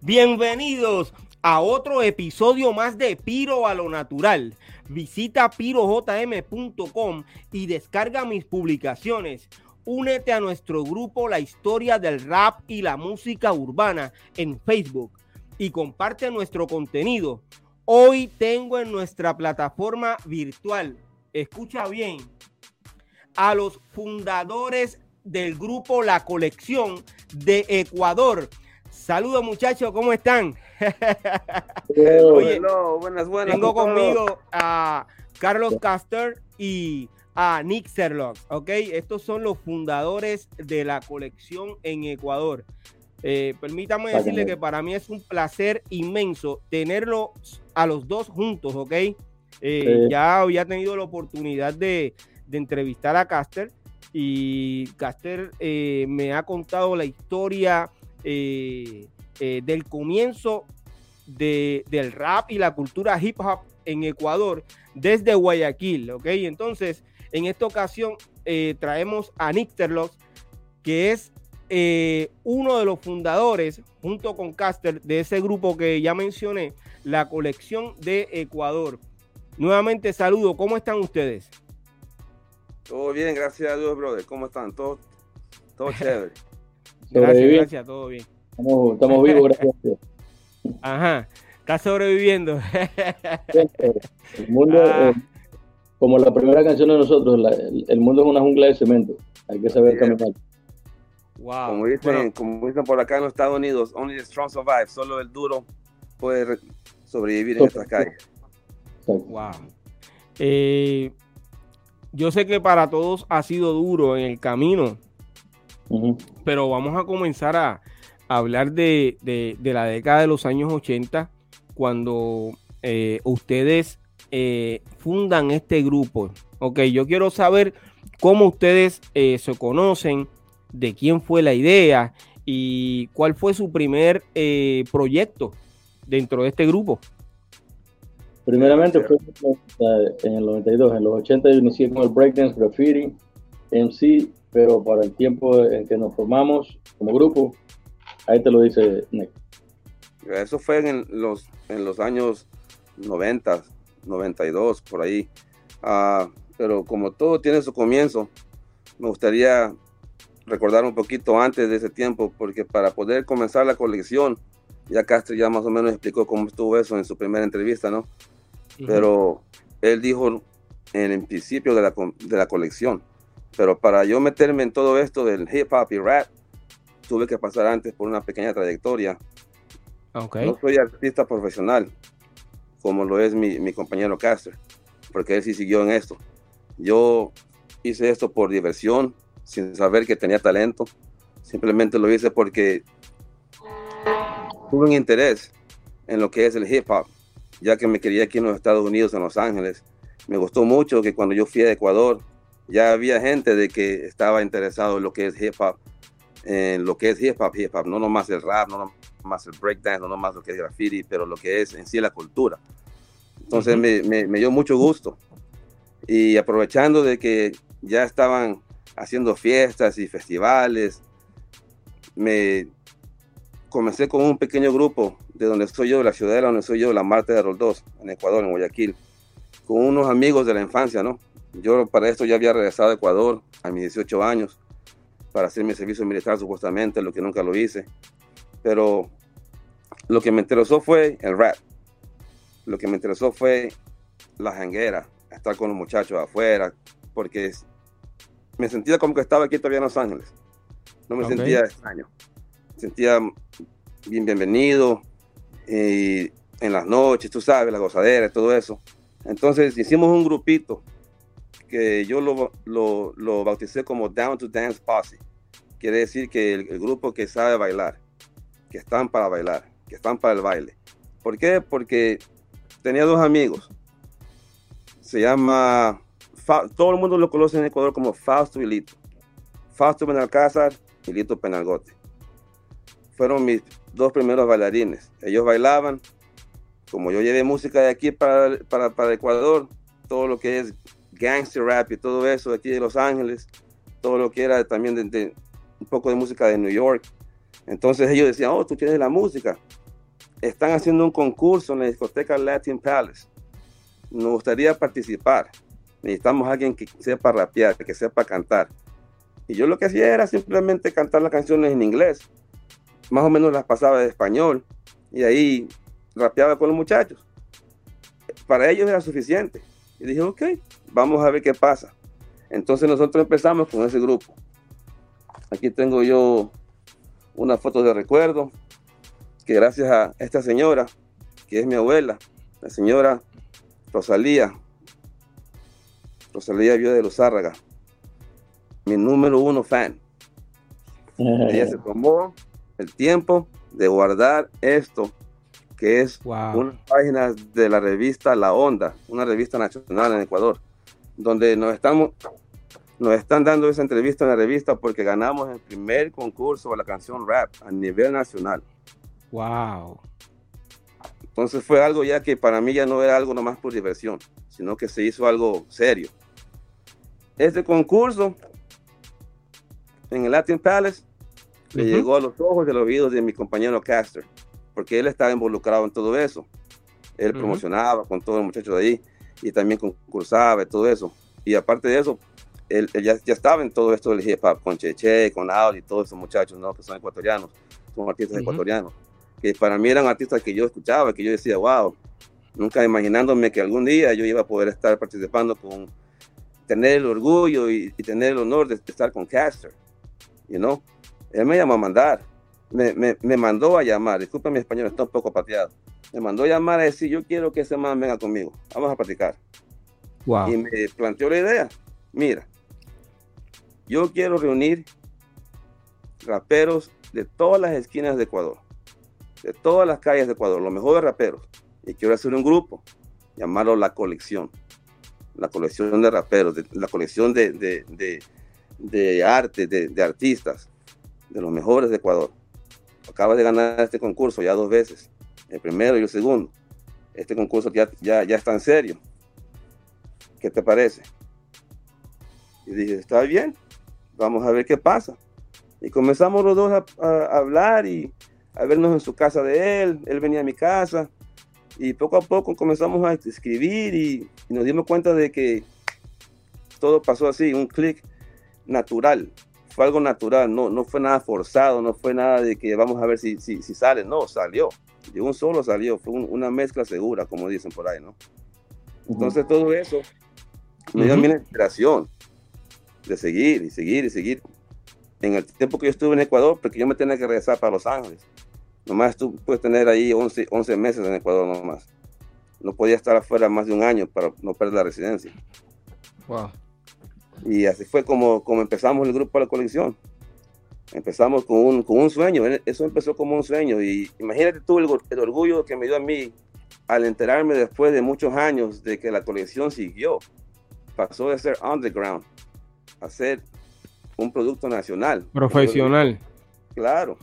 Bienvenidos a otro episodio más de Piro a lo Natural. Visita pirojm.com y descarga mis publicaciones. Únete a nuestro grupo La Historia del Rap y la Música Urbana en Facebook y comparte nuestro contenido. Hoy tengo en nuestra plataforma virtual, escucha bien, a los fundadores del grupo La Colección de Ecuador. Saludos muchachos, ¿cómo están? Oye, buenas, buenas. Tengo conmigo a Carlos Caster y a Nick Serlock, ¿ok? Estos son los fundadores de la colección en Ecuador. Eh, permítame decirle que para mí es un placer inmenso tenerlos a los dos juntos, ¿ok? Eh, ya había tenido la oportunidad de, de entrevistar a Caster y Caster eh, me ha contado la historia eh, eh, del comienzo del rap y la cultura hip hop en Ecuador desde Guayaquil, ¿ok? Entonces, en esta ocasión traemos a Nick que es uno de los fundadores, junto con Caster, de ese grupo que ya mencioné, la colección de Ecuador. Nuevamente saludo, ¿cómo están ustedes? Todo bien, gracias a Dios, brother. ¿Cómo están? Todo, todo chévere. gracias, gracias, todo bien. Estamos, vivos, gracias a Dios. Ajá, está sobreviviendo. el mundo, ah. eh, como la primera canción de nosotros, el, mundo es una jungla de cemento. Hay que saber caminar. Wow. Como dicen, como dicen por acá en los Estados Unidos, only the strong survive. Solo el duro puede sobrevivir en estas calles. Wow. Eh, yo sé que para todos ha sido duro en el camino, pero vamos a comenzar a, hablar de, la década de los años 80, cuando eh, ustedes eh, fundan este grupo. Ok, yo quiero saber cómo ustedes eh, se conocen, de quién fue la idea y cuál fue su primer proyecto dentro de este grupo. Primeramente fue en el 92, en los 80 yo inicié con el breakdance, graffiti, MC, pero para el tiempo en que nos formamos como grupo, ahí te lo dice Nick. Eso fue en los, en los años 90, 92, por ahí. Ah, pero como todo tiene su comienzo, me gustaría recordar un poquito antes de ese tiempo, porque para poder comenzar la colección, ya Castro ya más o menos explicó cómo estuvo eso en su primera entrevista, ¿no? Pero él dijo en el principio de la, de la colección, pero para yo meterme en todo esto del hip hop y rap, tuve que pasar antes por una pequeña trayectoria. Okay. No soy artista profesional, como lo es mi, mi compañero Caster, porque él sí siguió en esto. Yo hice esto por diversión, sin saber que tenía talento. Simplemente lo hice porque tuve un interés en lo que es el hip hop ya que me quería aquí en los Estados Unidos, en Los Ángeles. Me gustó mucho que cuando yo fui a Ecuador, ya había gente de que estaba interesado en lo que es hip hop, en lo que es hip hop, hip hop, no nomás el rap, no nomás el breakdance, no nomás lo que es graffiti, pero lo que es en sí la cultura. Entonces me, me, dio mucho gusto. Y aprovechando de que ya estaban haciendo fiestas y festivales, me comencé con un pequeño grupo de donde soy yo, de la ciudadela donde soy yo, la Marte de Roldós, en Ecuador, en Guayaquil, con unos amigos de la infancia, ¿no? Yo para esto ya había regresado a Ecuador a mis 18 años para hacer mi servicio militar supuestamente, lo que nunca lo hice. Pero lo que me interesó fue el rap. Lo que me interesó fue la janguera, estar con los muchachos afuera, porque me sentía como que estaba aquí todavía en Los Ángeles. No me sentía extraño. Sentía bien bienvenido, y en las noches, tú sabes, la gozadera, todo eso. Entonces hicimos un grupito que yo lo, lo, bauticé como Down to Dance Posse. quiere decir que el, grupo que sabe bailar, que están para bailar, que están para el baile. ¿Por qué? Porque tenía dos amigos. Se llama, todo el mundo lo conoce en Ecuador como Fausto y Lito. Fausto Benalcázar y Lito Penalgote. Fueron mis dos primeros bailarines. Ellos bailaban, como yo llevé música de aquí para, para, para Ecuador, todo lo que es gangster rap y todo eso de aquí de Los Ángeles, todo lo que era también de, un poco de música de New York. Entonces ellos decían, oh, tú tienes la música. Están haciendo un concurso en la discoteca Latin Palace. Nos gustaría participar. Necesitamos a alguien que sepa rapear, que sepa cantar. Y yo lo que hacía era simplemente cantar las canciones en inglés. Más o menos las pasaba de español. Y ahí rapeaba con los muchachos. Para ellos era suficiente. Y dije, ok, vamos a ver qué pasa. Entonces nosotros empezamos con ese grupo. Aquí tengo yo una foto de recuerdo que gracias a esta señora, que es mi abuela, la señora Rosalía, Rosalía Vio de los mi número uno fan. Ella se tomó el tiempo de guardar esto, que es una página de la revista La Onda, una revista nacional en Ecuador, donde nos estamos nos están dando esa entrevista en la revista porque ganamos el primer concurso de la canción rap a nivel nacional. Wow. Entonces fue algo ya que para mí ya no era algo nomás por diversión, sino que se hizo algo serio. Este concurso en el Latin Palace le llegó a los ojos de los oídos de mi compañero Caster, porque él estaba involucrado en todo eso. Él promocionaba con todos los muchachos de ahí y también concursaba y todo eso. Y aparte de eso, él, ya, estaba en todo esto del hip hop, con Cheche, con Audi, todos esos muchachos, ¿no? Que son ecuatorianos, son artistas ecuatorianos, que para mí eran artistas que yo escuchaba, que yo decía, wow, nunca imaginándome que algún día yo iba a poder estar participando con, tener el orgullo y, tener el honor de, estar con Caster, you know? Él me llamó a mandar, me, me, me mandó a llamar, disculpa mi español, está un poco pateado, me mandó a llamar a decir, yo quiero que ese man venga conmigo, vamos a practicar. Wow. Y me planteó la idea, mira, yo quiero reunir raperos de todas las esquinas de Ecuador, de todas las calles de Ecuador, los mejores raperos. Y quiero hacer un grupo, llamarlo La Colección. La colección de raperos, la colección de, de, arte, de, artistas, de los mejores de Ecuador. Acaba de ganar este concurso ya dos veces, el primero y el segundo. Este concurso ya, ya, ya está en serio. ¿Qué te parece? Y dije, está bien, vamos a ver qué pasa. Y comenzamos los dos a, hablar y a vernos en su casa de él, él venía a mi casa y poco a poco comenzamos a escribir y, nos dimos cuenta de que todo pasó así, un clic natural, fue algo natural, no, no fue nada forzado, no fue nada de que vamos a ver si, si, sale, no, salió, de un solo salió, fue una mezcla segura, como dicen por ahí, ¿no? Entonces todo eso me dio mi inspiración de seguir y seguir y seguir. En el tiempo que yo estuve en Ecuador, porque yo me tenía que regresar para Los Ángeles. Nomás tú puedes tener ahí 11, 11 meses en Ecuador nomás. No podía estar afuera más de un año para no perder la residencia. Wow. Y así fue como, como empezamos el grupo de la colección. Empezamos con un, con un sueño, eso empezó como un sueño. Y imagínate tú el, el orgullo que me dio a mí al enterarme después de muchos años de que la colección siguió. Pasó de ser underground hacer un producto nacional. Profesional. Claro.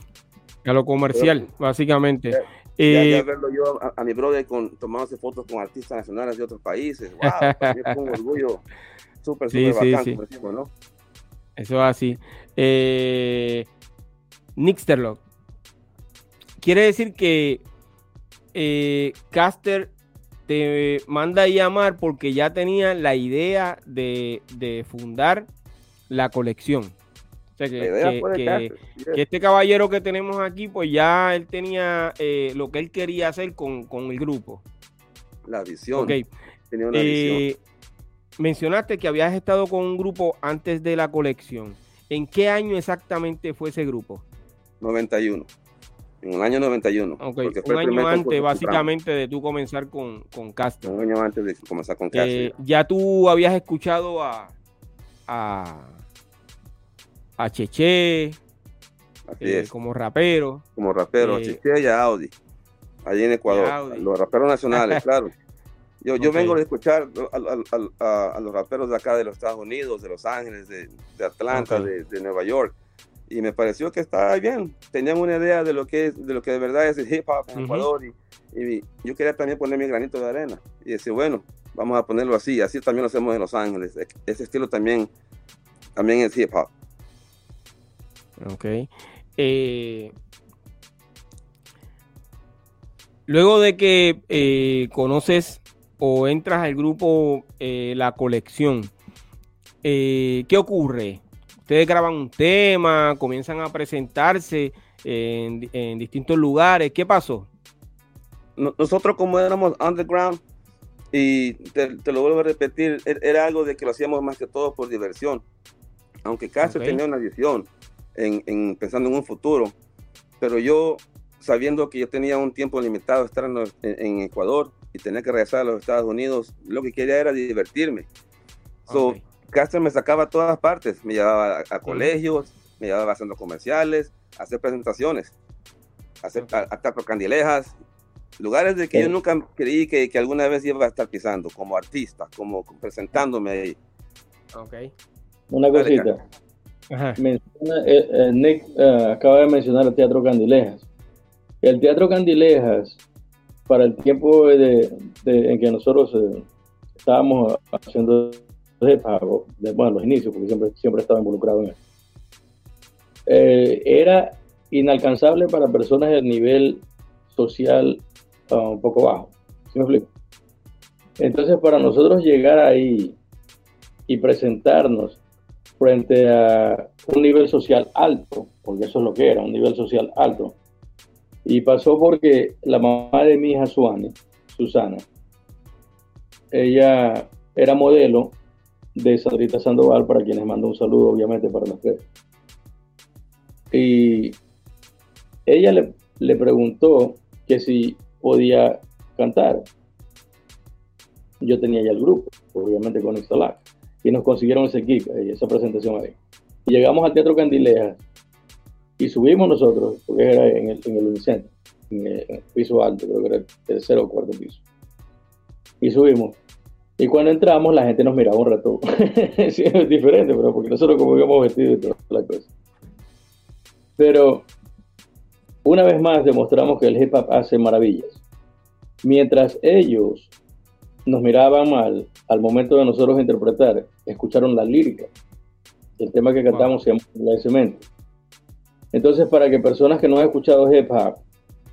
A lo comercial, básicamente. Ya, eh, verlo yo a, mi brother con, tomándose fotos con artistas nacionales de otros países. Wow, es un orgullo súper, súper bacán, sí. ¿no? Eso es así. Eh, Nixterlock. Quiere decir que eh, Caster te manda a llamar porque ya tenía la idea de, de fundar la colección. O sea, que, este caballero que tenemos aquí, pues ya él tenía eh, lo que él quería hacer con, el grupo. La visión. Eh, mencionaste que habías estado con un grupo antes de la colección. ¿En qué año exactamente fue ese grupo? 91. En el año 91. un año antes, básicamente, de tú comenzar con, con Castro. Un año antes de comenzar con Castro. Eh, ya tú habías escuchado a, a a Cheche, eh, como rapero. Como rapero, eh, y Audi, allí en Ecuador, los raperos nacionales, claro. Yo, yo vengo de escuchar a, los raperos de acá de los Estados Unidos, de Los Ángeles, de, Atlanta, de, Nueva York, y me pareció que estaba bien. Tenían una idea de lo que es, de lo que de verdad es el hip hop en Ecuador, y, y, yo quería también poner mi granito de arena y decir, bueno, vamos a ponerlo así, así también lo hacemos en Los Ángeles. E, ese estilo también, también es hip hop. Ok. Eh, luego de que eh, conoces o entras al grupo eh, La Colección, ¿qué ocurre? Ustedes graban un tema, comienzan a presentarse en, distintos lugares. ¿Qué pasó? Nosotros como éramos underground, y te, lo vuelvo a repetir, e, era algo de que lo hacíamos más que todo por diversión. Aunque Castro tenía una visión, en, pensando en un futuro. Pero yo, sabiendo que yo tenía un tiempo limitado de estar en, Ecuador y tenía que regresar a los Estados Unidos, lo que quería era divertirme. So, Castro me sacaba a todas partes, me llevaba a, colegios, me llevaba a centros comerciales, a hacer presentaciones, a, hacer, a, candilejas, lugares de que yo nunca creí que, que, alguna vez iba a estar pisando, como artista, como presentándome ahí. Ok. Una cosita. Menciona, eh, eh, Nick eh, acaba de mencionar el Teatro Candilejas. El Teatro Candilejas, para el tiempo de, en que nosotros estábamos haciendo de pago, de, bueno, los inicios, porque siempre, siempre estaba involucrado en eso, era inalcanzable para personas de nivel social uh, un poco bajo. ¿Sí me explico? Entonces, para nosotros llegar ahí y presentarnos frente a un nivel social alto, porque eso es lo que era, un nivel social alto. Y pasó porque la mamá de mi hija Suane, Susana, ella era modelo de Sandrita Sandoval, para quienes mando un saludo, obviamente, para las tres. Y ella le, le preguntó que si podía cantar. Yo tenía ya el grupo, obviamente con Ixtalac y nos consiguieron ese gig, esa presentación ahí. Y llegamos al Teatro Candilejas y subimos nosotros, porque era en el, en el en el, piso alto, creo que era el tercero o cuarto piso. Y subimos. Y cuando entramos, la gente nos miraba un rato. sí, es diferente, pero porque nosotros como íbamos vestidos y toda la cosa. Pero una vez más demostramos que el hip hop hace maravillas. Mientras ellos nos miraban mal al momento de nosotros interpretar, escucharon la lírica. El tema que cantamos se llama La Cemento. Entonces, para que personas que no han escuchado hip hop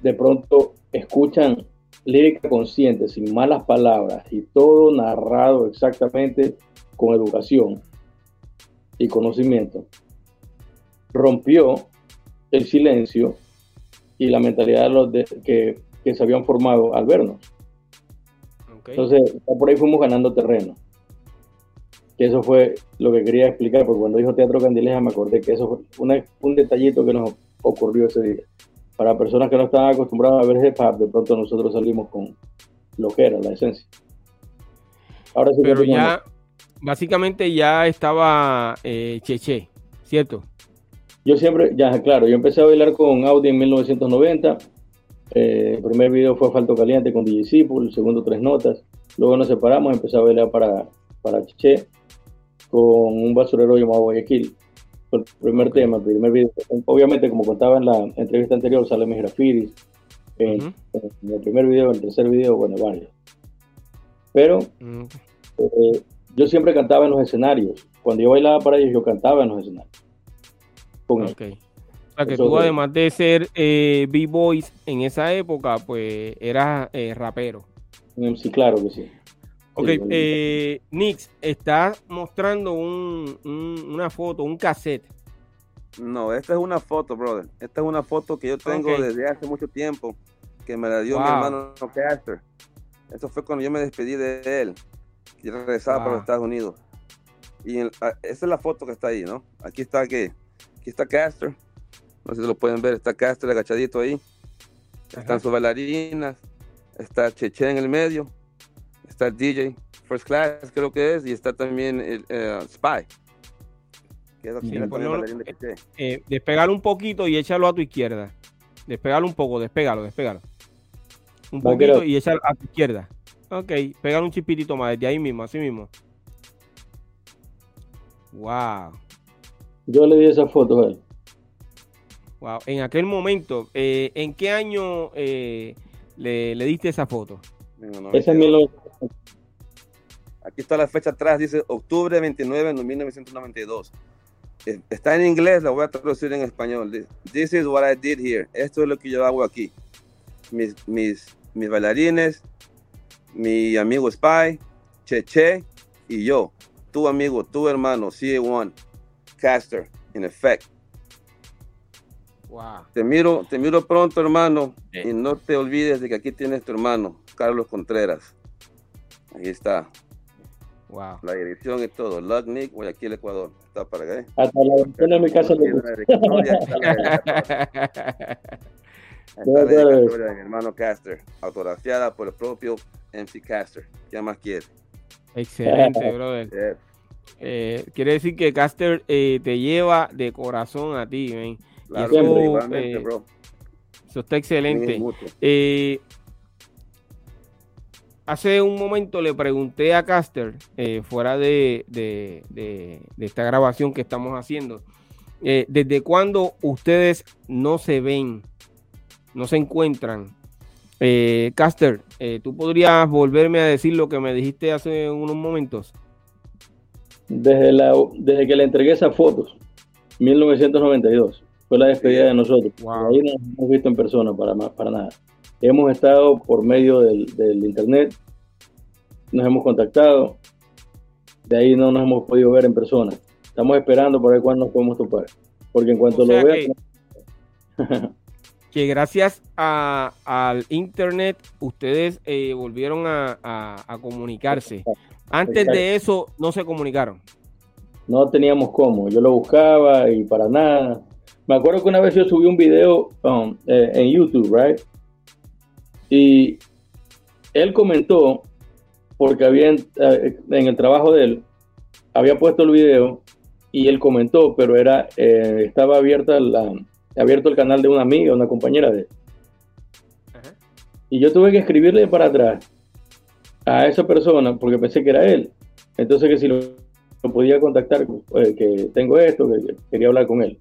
de pronto escuchan lírica consciente, sin malas palabras y todo narrado exactamente con educación y conocimiento, rompió el silencio y la mentalidad de los que, que se habían formado al vernos. Entonces, por ahí fuimos ganando terreno. Que eso fue lo que quería explicar, porque cuando dijo Teatro Candileja me acordé que eso fue un detallito que nos ocurrió ese día. Para personas que no estaban acostumbradas a ver hip de pronto nosotros salimos con lo que era, la esencia. Ahora sí Pero ya, básicamente ya estaba eh, Cheche, ¿cierto? Yo siempre, ya claro, yo empecé a bailar con Audi en 1990 eh, el primer video fue Falto Caliente con DJ el segundo Tres Notas. Luego nos separamos, empecé a bailar para, para Chiche con un basurero llamado Guayaquil. El primer tema, el primer video. Obviamente, como contaba en la entrevista anterior, sale mis grafitis. En, el primer video, en el tercer video, bueno, varios. Pero mm, eh, yo siempre cantaba en los escenarios. Cuando yo bailaba para ellos, yo cantaba en los escenarios. Con o sea, que tú además de ser eh, B-Boys en esa época, pues eras eh, rapero. Sí, claro que sí. Ok, eh, Nix, estás mostrando una foto, un cassette. No, esta es una foto, brother. Esta es una foto que yo tengo desde hace mucho tiempo, que me la dio mi hermano Caster. Eso fue cuando yo me despedí de él. Y regresaba para los Estados Unidos. Y ah, esa es la foto que está ahí, ¿no? Aquí está, Aquí está Caster no sé si lo pueden ver, está Castro agachadito ahí. Están sus bailarinas. Está Cheche en el medio. Está el DJ First Class, creo que es. Y está también el eh, Spy. despegalo un poquito y échalo a tu izquierda. Despegalo un poco, despégalo, despégalo. Un poquito y échalo a tu izquierda. Ok, pégalo un chipitito más desde ahí mismo, así mismo. Wow. Yo le di esa foto a él. Wow. En aquel momento, eh, ¿en qué año eh, le, le, diste esa foto? Ese es mi Aquí está la fecha atrás, dice octubre 29 de 1992. Está en inglés, la voy a traducir en español. This is what I did here. Esto es lo que yo hago aquí. Mis, mis, mis bailarines, mi amigo Spy, Cheche y yo. Tu amigo, tu hermano, CA1, Caster, in effect. Wow. Te miro, te miro pronto, hermano, y no te olvides de que aquí tienes tu hermano, Carlos Contreras. Ahí está. La dirección y todo. Lugnick, el Ecuador. Está para acá. ¿eh? Hasta la dirección de mi casa. Está la historia de mi hermano Caster, autografiada por el propio MC Caster. ¿Qué más quiere? Excelente, brother. Eh, quiere decir que Caster eh, te lleva de corazón a ti, man. Claro, eso, eh, bro. eso está excelente. Hace un momento le pregunté a Caster, eh, fuera de, esta grabación que estamos haciendo, eh, ¿desde cuándo ustedes no se ven, no se encuentran? Eh, Caster, ¿tú podrías volverme a decir lo que me dijiste hace unos momentos? Desde, la, desde que le entregué esas fotos, 1992, fue la despedida de nosotros. Ahí no nos hemos visto en persona para, para nada. Hemos estado por medio del, internet, nos hemos contactado, de ahí no nos hemos podido ver en persona. Estamos esperando para ver cuándo nos podemos topar. Porque en cuanto lo vea... Que, gracias al internet ustedes eh, volvieron a, comunicarse. Antes de eso no se comunicaron. No teníamos cómo. Yo lo buscaba y para nada. Me acuerdo que una vez yo subí un video um, eh, en YouTube, right? Y él comentó, porque había eh, en, el trabajo de él, había puesto el video y él comentó, pero era eh, estaba abierta la, abierto el canal de una amiga, una compañera de él. Y yo tuve que escribirle para atrás a esa persona porque pensé que era él. Entonces que si lo, podía contactar, eh, que tengo esto, que, quería hablar con él.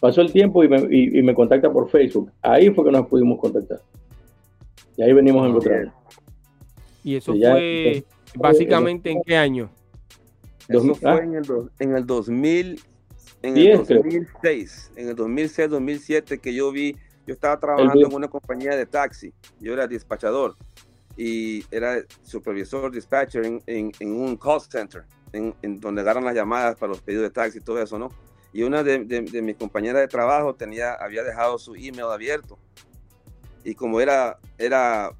Pasó el tiempo y me, y me contacta por Facebook. Ahí fue que nos pudimos contactar. Y ahí venimos a encontrar. ¿Y eso fue básicamente en qué año? Eso fue en el, en el 2000, en el 2006, en el 2006, 2007 que yo vi, yo estaba trabajando en una compañía de taxi, yo era despachador y era supervisor dispatcher en, en, un call center, en, donde agarran las llamadas para los pedidos de taxi y todo eso, ¿no? Y una de, de, de mis compañeras de trabajo tenía, había dejado su email abierto y como era, era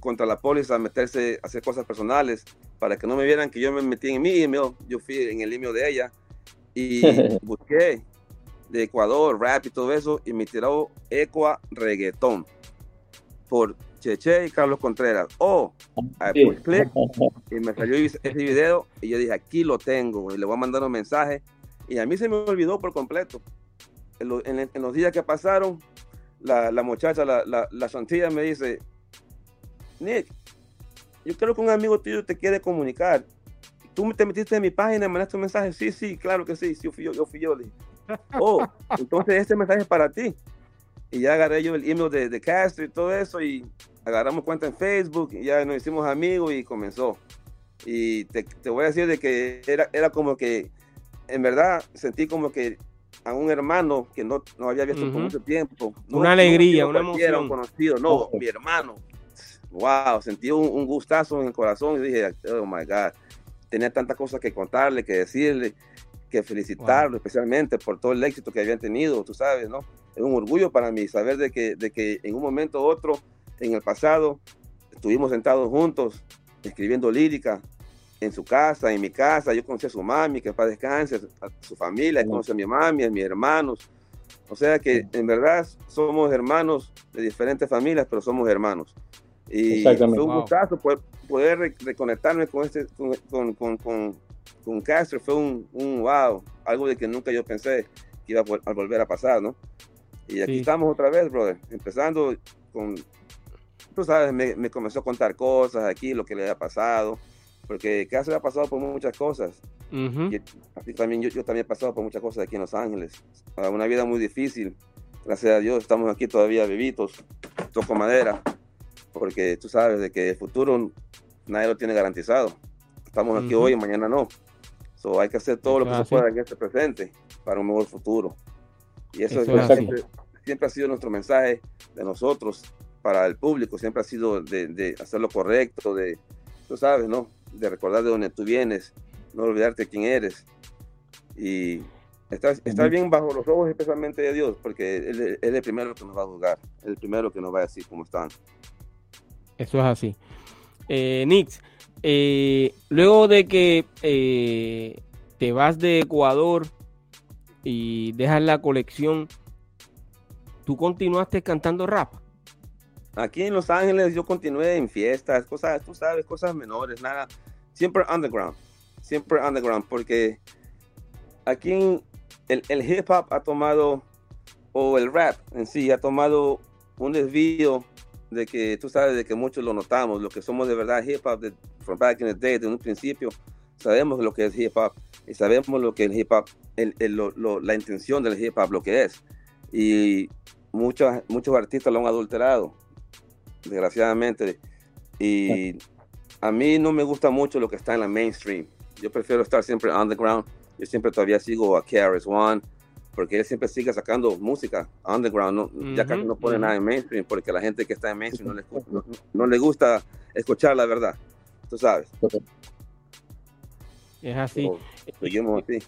contra la póliza meterse hacer cosas personales para que no me vieran que yo me metí en mi email, yo fui en el email de ella y busqué de Ecuador, rap y todo eso y me tiró Equa Reggaeton por Cheche y Carlos Contreras. Oh, I click y me salió ese video y yo dije, aquí lo tengo y le voy a mandar un mensaje y a mí se me olvidó por completo. en los días que pasaron, la, muchacha, la, la, la santilla me dice, Nick, yo creo que un amigo tuyo te quiere comunicar. Tú te metiste en mi página, me mandaste un mensaje. Sí, sí, claro que sí, sí yo fui yo, yo fui yo. Oh, entonces este mensaje es para ti. Y ya agarré yo el email de, de Castro y todo eso y agarramos cuenta en Facebook y ya nos hicimos amigos y comenzó. Y te, te voy a decir de que era, era como que, en verdad, sentí como que a un hermano que no, no había visto por mucho tiempo. una alegría, una emoción. conocido, no, mi hermano. Wow, sentí un, gustazo en el corazón y dije, oh my God, tenía tantas cosas que contarle, que decirle, que felicitarlo especialmente por todo el éxito que habían tenido, tú sabes, ¿no? Es un orgullo para mí saber de que, de que en un momento u otro, en el pasado, estuvimos sentados juntos, escribiendo lírica, en su casa, en mi casa. Yo conocí a su mami, que para descanse, a su familia, conocí a mi mami, a mis hermanos. O sea que en verdad somos hermanos de diferentes familias, pero somos hermanos. Y fue un gustazo poder, poder reconectarme con este con, con, con, con Castro, fue un, un wow, algo de que nunca yo pensé que iba a, volver a pasar, ¿no? Y aquí estamos otra vez, brother, empezando con, tú sabes, me, comenzó a contar cosas aquí, lo que le había pasado, porque Caso ha pasado por muchas cosas. y, también yo, yo, también he pasado por muchas cosas aquí en Los Ángeles. Una vida muy difícil. Gracias a Dios estamos aquí todavía vivitos, toco madera, porque tú sabes de que el futuro nadie lo tiene garantizado. Estamos aquí hoy y mañana no. So, hay que hacer todo lo que se pueda en este presente para un mejor futuro. Y eso, siempre, siempre, ha sido nuestro mensaje de nosotros para el público, siempre ha sido de, hacer lo correcto, de, tú sabes, ¿no? De recordar de dónde tú vienes, no olvidarte quién eres. Y estar, bien bajo los ojos especialmente de Dios, porque él, es el primero que nos va a juzgar, el primero que nos va a decir cómo están. Eso es así. Eh, Nix, eh, luego de que eh, te vas de Ecuador y dejas la colección, ¿tú continuaste cantando rap? Aquí en Los Ángeles yo continué en fiestas, cosas, tú sabes, cosas menores, nada, siempre underground, siempre underground, porque aquí el, el hip hop ha tomado, o el rap en sí, ha tomado un desvío de que tú sabes de que muchos lo notamos, lo que somos de verdad hip hop de from back in the day, desde un principio, sabemos lo que es hip hop y sabemos lo que el hip hop, el, la intención del hip hop, lo que es. Y muchos, muchos artistas lo han adulterado, desgraciadamente. Y a mí no me gusta mucho lo que está en la mainstream. Yo prefiero estar siempre underground. Yo siempre todavía sigo a KRS One, porque él siempre sigue sacando música underground, no, ya casi no pone nada en mainstream, porque la gente que está en mainstream no le, no, le gusta escuchar la verdad, tú sabes. Es así. seguimos así.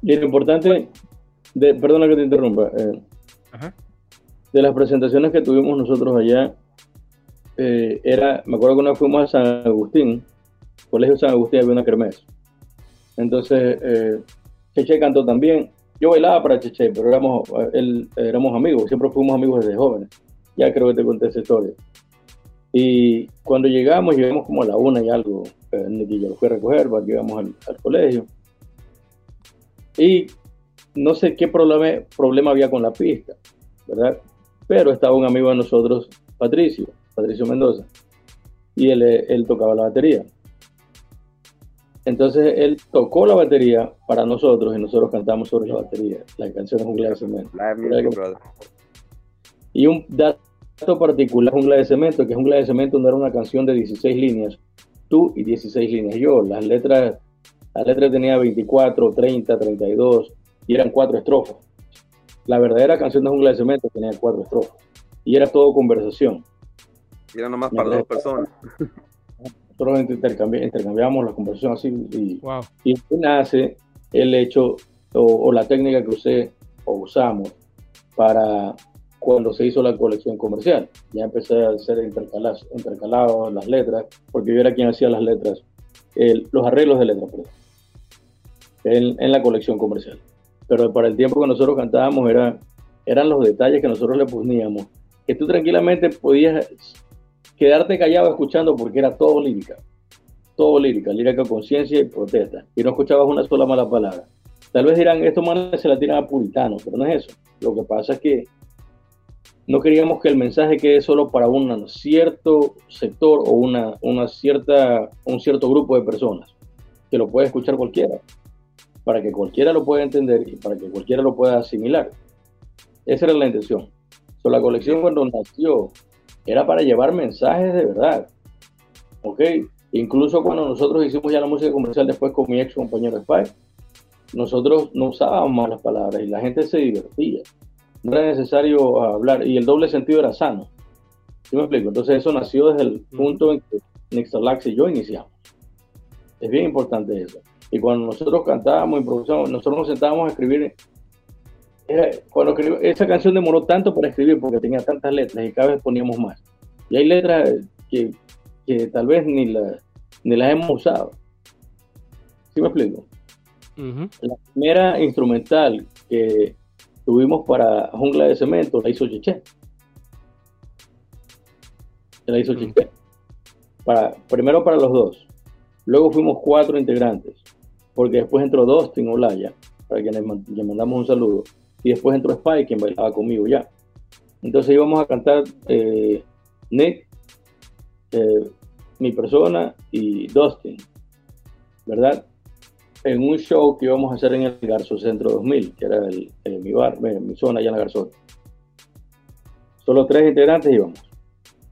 Y lo importante, de, perdona que te interrumpa, eh, de las presentaciones que tuvimos nosotros allá, eh, era, me acuerdo que una fuimos a San Agustín, Colegio San Agustín había una kermés. Entonces, eh, Cheche cantó también, yo bailaba para Cheche, pero éramos, él, éramos amigos, siempre fuimos amigos desde jóvenes. Ya creo que te conté esa historia. Y cuando llegamos, llegamos como a la una y algo. Eh, Nicky yo lo fui a recoger, llegamos al, al, colegio. Y no sé qué problema, problema había con la pista, ¿verdad? Pero estaba un amigo de nosotros, Patricio, Patricio Mendoza, y él, él tocaba la batería. Entonces él tocó la batería para nosotros y nosotros cantamos sobre la batería. La canción Jungla de Cemento. Y un dato particular, Jungla de Cemento, que Jungla de Cemento no era una canción de 16 líneas, tú y 16 líneas yo. Las letras, las letras tenía 24, 30, 32 y eran cuatro estrofas. La verdadera canción de Jungla de Cemento tenía cuatro estrofas y era todo conversación. Y era nomás para dos personas nosotros intercambiamos la conversación así y, y nace el hecho o, la técnica que usé o usamos para cuando se hizo la colección comercial. Ya empecé a hacer intercalados, intercalado las letras, porque yo era quien hacía las letras, los arreglos de letras, en, en, la colección comercial. Pero para el tiempo que nosotros cantábamos era, eran los detalles que nosotros le poníamos, que tú tranquilamente podías quedarte callado escuchando porque era todo lírica. Todo lírica, lírica conciencia y protesta. Y no escuchabas una sola mala palabra. Tal vez dirán, estos manes se la tiran a puritanos, pero no es eso. Lo que pasa es que no queríamos que el mensaje quede solo para un cierto sector o una, una cierta, un cierto grupo de personas, que lo puede escuchar cualquiera, para que cualquiera lo pueda entender y para que cualquiera lo pueda asimilar. Esa era la intención. la colección cuando nació era para llevar mensajes de verdad. ¿Ok? Incluso cuando nosotros hicimos ya la música comercial después con mi ex compañero Spike, nosotros no usábamos malas palabras y la gente se divertía. No era necesario hablar y el doble sentido era sano. ¿Sí me explico? Entonces eso nació desde el punto en que Nixalax y yo iniciamos. Es bien importante eso. Y cuando nosotros cantábamos, improvisábamos, nosotros nos sentábamos a escribir cuando esa canción demoró tanto para escribir porque tenía tantas letras y cada vez poníamos más. Y hay letras que, que tal vez ni, la, ni las hemos usado. ¿Sí me explico? La primera instrumental que tuvimos para Jungla de Cemento la hizo Cheche. La hizo Cheche. Para, primero para los dos. Luego fuimos cuatro integrantes. Porque después entró Dustin Olaya, para quienes le mandamos un saludo, y después entró Spike, quien bailaba conmigo ya. Entonces íbamos a cantar eh, Nick, eh, mi persona y Dustin, ¿verdad? En un show que íbamos a hacer en el Garzo Centro 2000, que era el, mi bar, mi zona allá en la Garzón. Solo tres integrantes íbamos.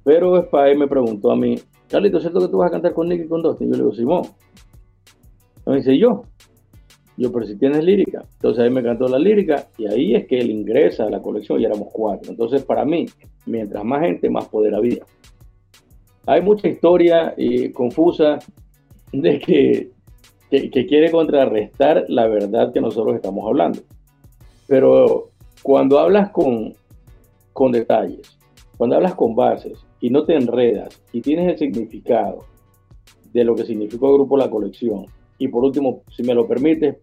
Pero Spy me preguntó a mí, Carlito, ¿cierto que tú vas a cantar con Nick y con Dustin? Yo le digo, Simón. Me dice, yo. Yo, pero si tienes lírica. Entonces ahí me cantó la lírica y ahí es que él ingresa a la colección y éramos cuatro. Entonces para mí, mientras más gente, más poder había. Hay mucha historia y confusa de que, que, quiere contrarrestar la verdad que nosotros estamos hablando. Pero cuando hablas con, con detalles, cuando hablas con bases y no te enredas y tienes el significado de lo que significó el grupo La Colección, y por último, si me lo permites,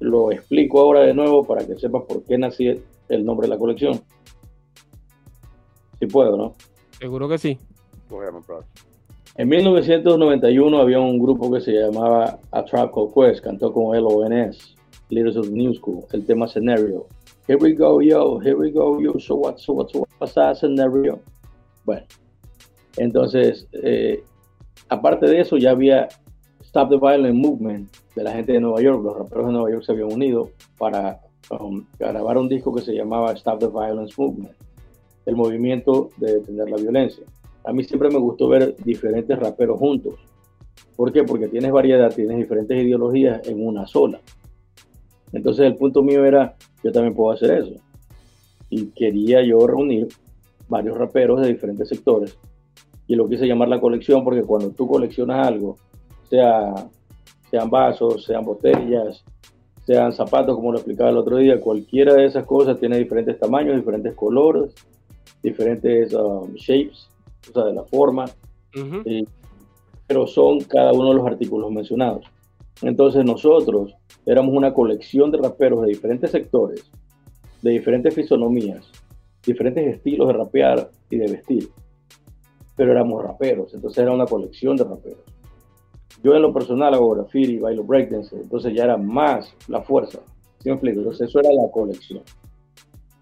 lo explico ahora de nuevo para que sepas por qué nací el nombre de la colección. Si puedo, ¿no? Seguro que sí. En 1991 había un grupo que se llamaba A Trap Called Quest, cantó con LONS, Leaders of the New School, el tema Scenario. Here we go, yo, here we go, yo, so what, so what, so what's that scenario? Bueno, entonces, eh, aparte de eso, ya había Stop the Violent Movement de la gente de Nueva York, los raperos de Nueva York se habían unido para um, grabar un disco que se llamaba Stop the Violence Movement, el movimiento de detener la violencia. A mí siempre me gustó ver diferentes raperos juntos. ¿Por qué? Porque tienes variedad, tienes diferentes ideologías en una sola. Entonces el punto mío era, yo también puedo hacer eso. Y quería yo reunir varios raperos de diferentes sectores. Y lo quise llamar la colección porque cuando tú coleccionas algo, sea, sean vasos, sean botellas, sean zapatos, como lo explicaba el otro día, cualquiera de esas cosas tiene diferentes tamaños, diferentes colores, diferentes um, shapes, o sea, de la forma, pero son cada uno de los artículos mencionados. Entonces nosotros éramos una colección de raperos de diferentes sectores, de diferentes fisonomías, diferentes estilos de rapear y de vestir, pero éramos raperos, entonces era una colección de raperos. Yo en lo personal hago graffiti, bailo breakdance, entonces ya era más la fuerza. ¿Sí me explico? Entonces eso era la colección.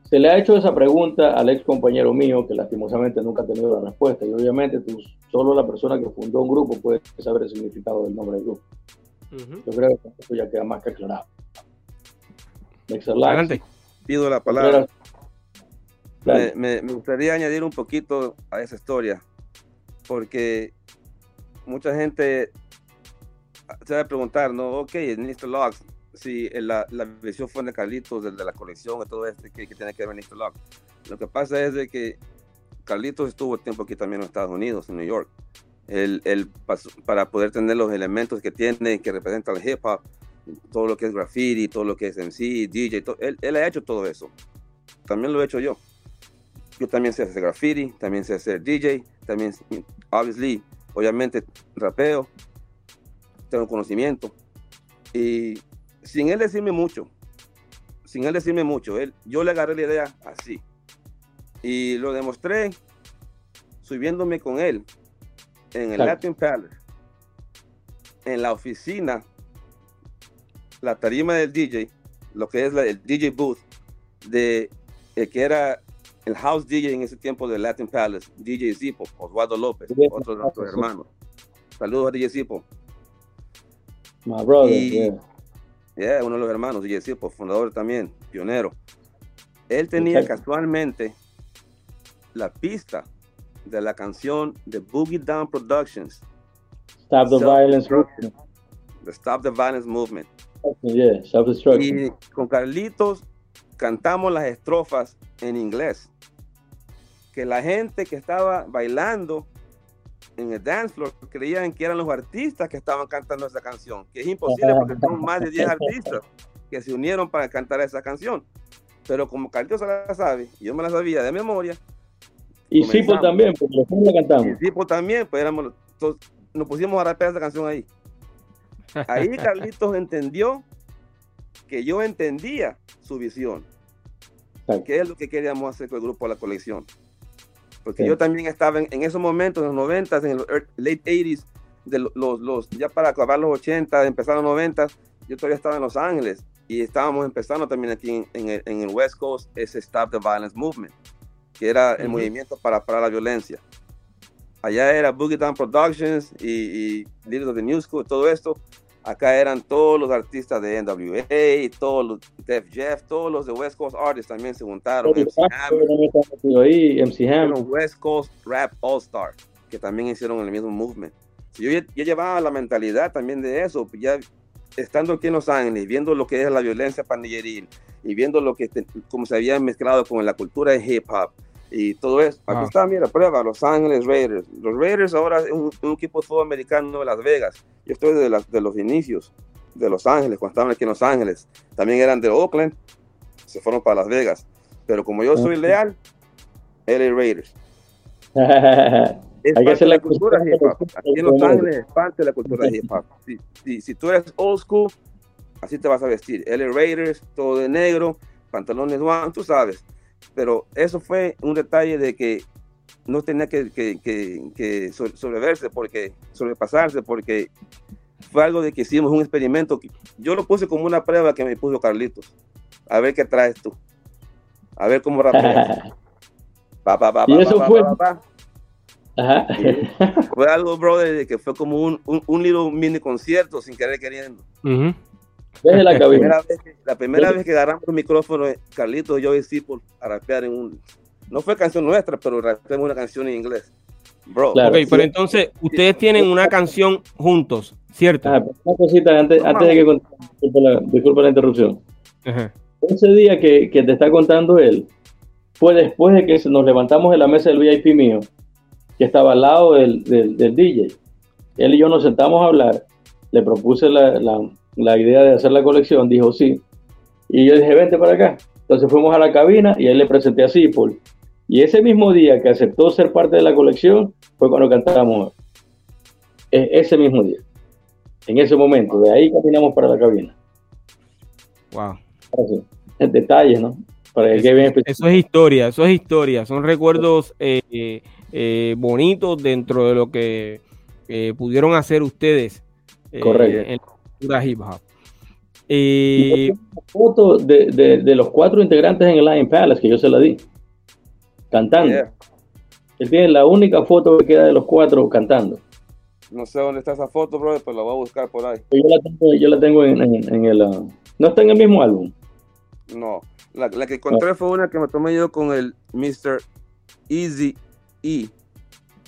Se le ha hecho esa pregunta al ex compañero mío, que lastimosamente nunca ha tenido la respuesta, y obviamente tú, solo la persona que fundó un grupo puede saber el significado del nombre del grupo. Yo creo que eso ya queda más que aclarado. Adelante. Pido la palabra. me, gustaría añadir un poquito a esa historia, porque mucha gente se va a preguntar, ¿no? Ok, Mr. Logs, si la, la visión fue de Carlitos, de, la colección y todo esto, que, tiene que ver Mr. Logs. Lo que pasa es de que Carlitos estuvo tiempo aquí también en Estados Unidos, en New York. Él, para poder tener los elementos que tiene, que representan el hip hop, todo lo que es graffiti, todo lo que es MC, DJ, él, él ha hecho todo eso. También lo he hecho yo. Yo también sé hacer graffiti, también sé hacer DJ, también, obviously, obviamente, rapeo, tengo conocimiento. Y sin él decirme mucho, sin él decirme mucho, él, yo le agarré la idea así. Y lo demostré subiéndome con él en el Latin Palace, en la oficina, la tarima del DJ, lo que es el DJ booth de el que era el house DJ en ese tiempo del Latin Palace, DJ Zipo, Osvaldo López, otro de nuestros hermanos. Saludos a DJ Zipo. My brother, yeah. uno de los hermanos, DJ por fundador también, pionero. Él tenía casualmente la pista de la canción de Boogie Down Productions. Stop the Violence Movement. The Stop the Violence Movement. Yeah, y con Carlitos cantamos las estrofas en inglés. Que la gente que estaba bailando en el dance floor creían que eran los artistas que estaban cantando esa canción, que es imposible porque son más de 10 artistas que se unieron para cantar esa canción. Pero como Carlitos se la sabe, yo me la sabía de memoria. Y Sipo también, porque nosotros la cantamos. Y Sipo también, pues éramos, nos pusimos a rapear esa canción ahí. Ahí Carlitos entendió que yo entendía su visión. Que es lo que queríamos hacer con el grupo de la colección. Porque yo también estaba en, esos momentos, en los 90, en los late 80s, de los, los, ya para acabar los 80, empezar los 90, yo todavía estaba en Los Ángeles y estábamos empezando también aquí en, el, en el, West Coast ese Stop the Violence Movement, que era el movimiento para parar la violencia. Allá era Boogie Down Productions y, y Leaders of the New School, todo esto. Acá eran todos los artistas de NWA, todos los Def Jeff, todos los de West Coast Artists también se juntaron. MC Hammer, MC Hammer. West Coast Rap All Star, que también hicieron el mismo movement. Yo, yo llevaba la mentalidad también de eso, ya estando aquí en Los Ángeles, viendo lo que es la violencia pandilleril y viendo lo que, como se había mezclado con la cultura de hip hop y todo eso. Aquí ah. está, mira, prueba, Los Ángeles Raiders. Los Raiders ahora es un, equipo sudamericano de Las Vegas. Yo estoy de, de los inicios de Los Ángeles, cuando estaban aquí en Los Ángeles. También eran de Oakland, se fueron para Las Vegas. Pero como yo soy leal, LA Raiders. Es parte de la cultura hip hop. Aquí en Los Ángeles es parte de la cultura hip hop. Si, si, tú eres old school, así te vas a vestir. LA Raiders, todo de negro, pantalones one, tú sabes. Pero eso fue un detalle de que no tenía que, que, que, sobreverse, porque, sobrepasarse, porque fue algo de que hicimos un experimento. Yo lo puse como una prueba que me puso Carlitos. A ver qué traes tú. A ver cómo rapeas. pa, pa, pa, y eso fue. Fue algo, brother, que fue como un, un, un little mini concierto sin querer queriendo. Desde la, primera vez que, la primera vez que agarramos el micrófono, Carlitos y yo y por a rapear en un. No fue canción nuestra, pero rapeamos una canción en inglés. Bro. ok, pero entonces, ustedes tienen una canción juntos, ¿cierto? Ah, una cosita antes, antes de que disculpa disculpa la interrupción. Ese día que, que, te está contando él, fue después de que nos levantamos de la mesa del VIP mío que estaba al lado del, del, DJ. Él y yo nos sentamos a hablar, le propuse la, la, idea de hacer la colección, dijo sí, y yo dije, vente para acá. Entonces fuimos a la cabina y ahí le presenté a Sipol. Y ese mismo día que aceptó ser parte de la colección fue cuando cantamos. E, ese mismo día. En ese momento. De ahí caminamos para la cabina. Wow. Detalles, ¿no? Para eso, eso, es historia, eso es historia. Son recuerdos eh, eh, bonitos dentro de lo que eh, pudieron hacer ustedes eh, en la cultura hip hop. Y foto de, de, los cuatro integrantes en el Lion Palace que yo se la di, cantando. Él tiene la única foto que queda de los cuatro cantando. No sé dónde está esa foto, brother, pero la voy a buscar por ahí. Yo la tengo, yo la tengo en, en, el. Uh, no está en el mismo álbum. No, la, la que encontré fue una que me tomé yo con el Mr. Easy E.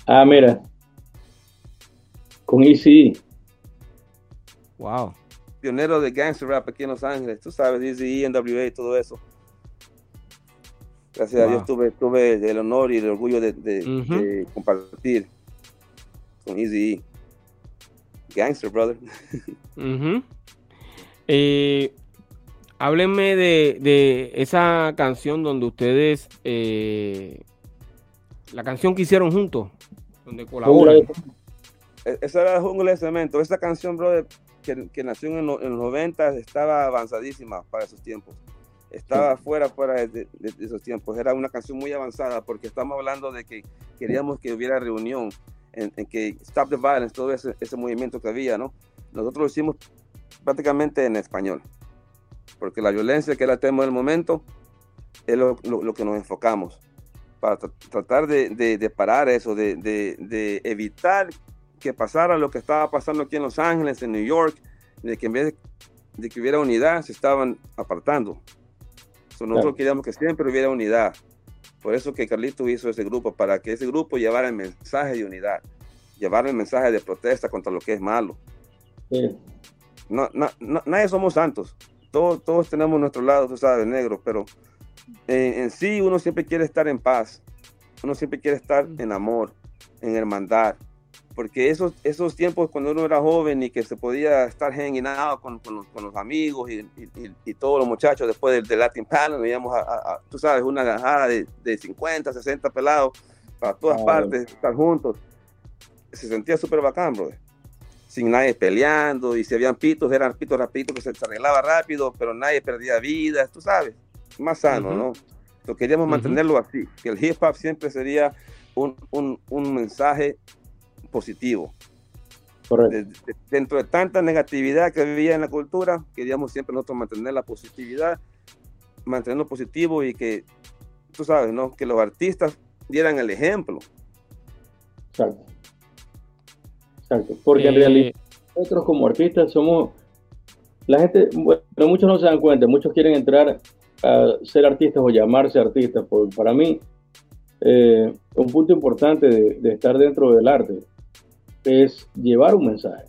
Ah, mira. Con Easy E. Wow. Pionero de gangster rap aquí en Los Ángeles. Tú sabes, Easy E, NWA y todo eso. Gracias a Dios tuve, tuve, el honor y el orgullo de, compartir con Easy E. Gangster, brother. eh, háblenme de, de, esa canción donde ustedes eh, la canción que hicieron juntos, donde colaboran. E, esa era Jungla de Cemento. Esa canción, brother, que, nació en, los 90, estaba avanzadísima para esos tiempos. Estaba fuera, fuera de, esos tiempos. Era una canción muy avanzada porque estamos hablando de que queríamos que hubiera reunión, en, que Stop the Violence, todo ese, movimiento que había, ¿no? Nosotros lo hicimos prácticamente en español, porque la violencia que era el tema del momento es lo que nos enfocamos para tratar de, parar eso, de, evitar que pasara lo que estaba pasando aquí en Los Ángeles, en New York, de que en vez de, que hubiera unidad, se estaban apartando. nosotros queríamos que siempre hubiera unidad. Por eso que Carlito hizo ese grupo, para que ese grupo llevara el mensaje de unidad, llevara el mensaje de protesta contra lo que es malo. No, nadie somos santos. Todos, todos tenemos nuestro lado, tú sabes, negro, pero en, sí uno siempre quiere estar en paz, uno siempre quiere estar en amor, en hermandad, porque esos, esos tiempos cuando uno era joven y que se podía estar hanging out con, con, los, amigos y, y, todos los muchachos después del, Latin Panel, veíamos a, tú sabes, una gajada de, de, 50, 60 pelados para todas partes, estar juntos, se sentía súper bacán, bro. Sin nadie peleando, y si habían pitos, eran pitos rapiditos que se, se arreglaba rápido, pero nadie perdía vidas, tú sabes. Más sano, ¿no? Lo queríamos mantenerlo así, que el hip hop siempre sería un, un, un mensaje positivo. dentro de tanta negatividad que vivía en la cultura, queríamos siempre nosotros mantener la positividad, mantenerlo positivo y que, tú sabes, ¿no? Que los artistas dieran el ejemplo. Exacto. Exacto. Porque en eh, realidad nosotros como artistas somos, la gente, bueno, muchos no se dan cuenta, muchos quieren entrar a ser artistas o llamarse artistas. Porque para mí, eh, un punto importante de, estar dentro del arte es llevar un mensaje.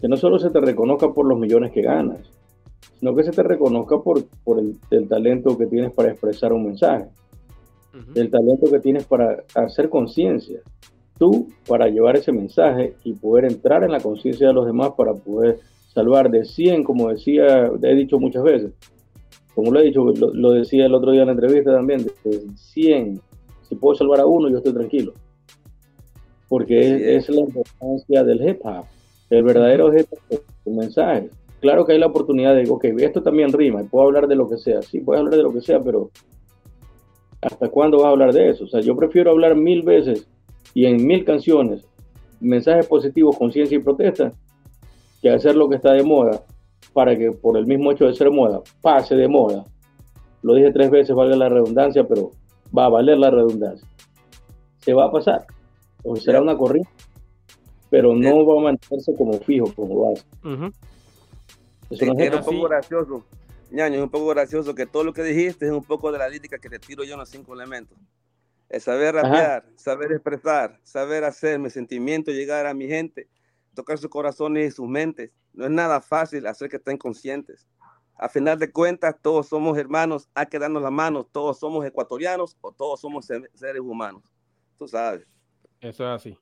Que no solo se te reconozca por los millones que ganas, sino que se te reconozca por, por el, talento que tienes para expresar un mensaje, el talento que tienes para hacer conciencia, tú para llevar ese mensaje y poder entrar en la conciencia de los demás para poder salvar de 100, como decía, he dicho muchas veces, como lo he dicho, lo, decía el otro día en la entrevista también, de 100, si puedo salvar a uno, yo estoy tranquilo. Porque es, la importancia del hip hop, el verdadero hip hop, un mensaje. Claro que hay la oportunidad de, ok, esto también rima, puedo hablar de lo que sea, sí, puedo hablar de lo que sea, pero ¿hasta cuándo vas a hablar de eso? O sea, yo prefiero hablar mil veces y en mil canciones mensajes positivos, conciencia y protesta, que hacer lo que está de moda para que por el mismo hecho de ser moda pase de moda. Lo dije tres veces, valga la redundancia, pero va a valer la redundancia. Se va a pasar, o será una corriente, pero no va a mantenerse como fijo, como base. es, un poco gracioso, ñaño, es un poco gracioso que todo lo que dijiste es un poco de la lírica que te tiro yo en los cinco elementos. Es saber rapear, saber expresar, saber hacer mi sentimiento llegar a mi gente, tocar sus corazones y sus mentes. No es nada fácil hacer que estén conscientes. A final de cuentas, todos somos hermanos, hay que darnos la mano, todos somos ecuatorianos o todos somos seres humanos. Tú sabes. Eso es así.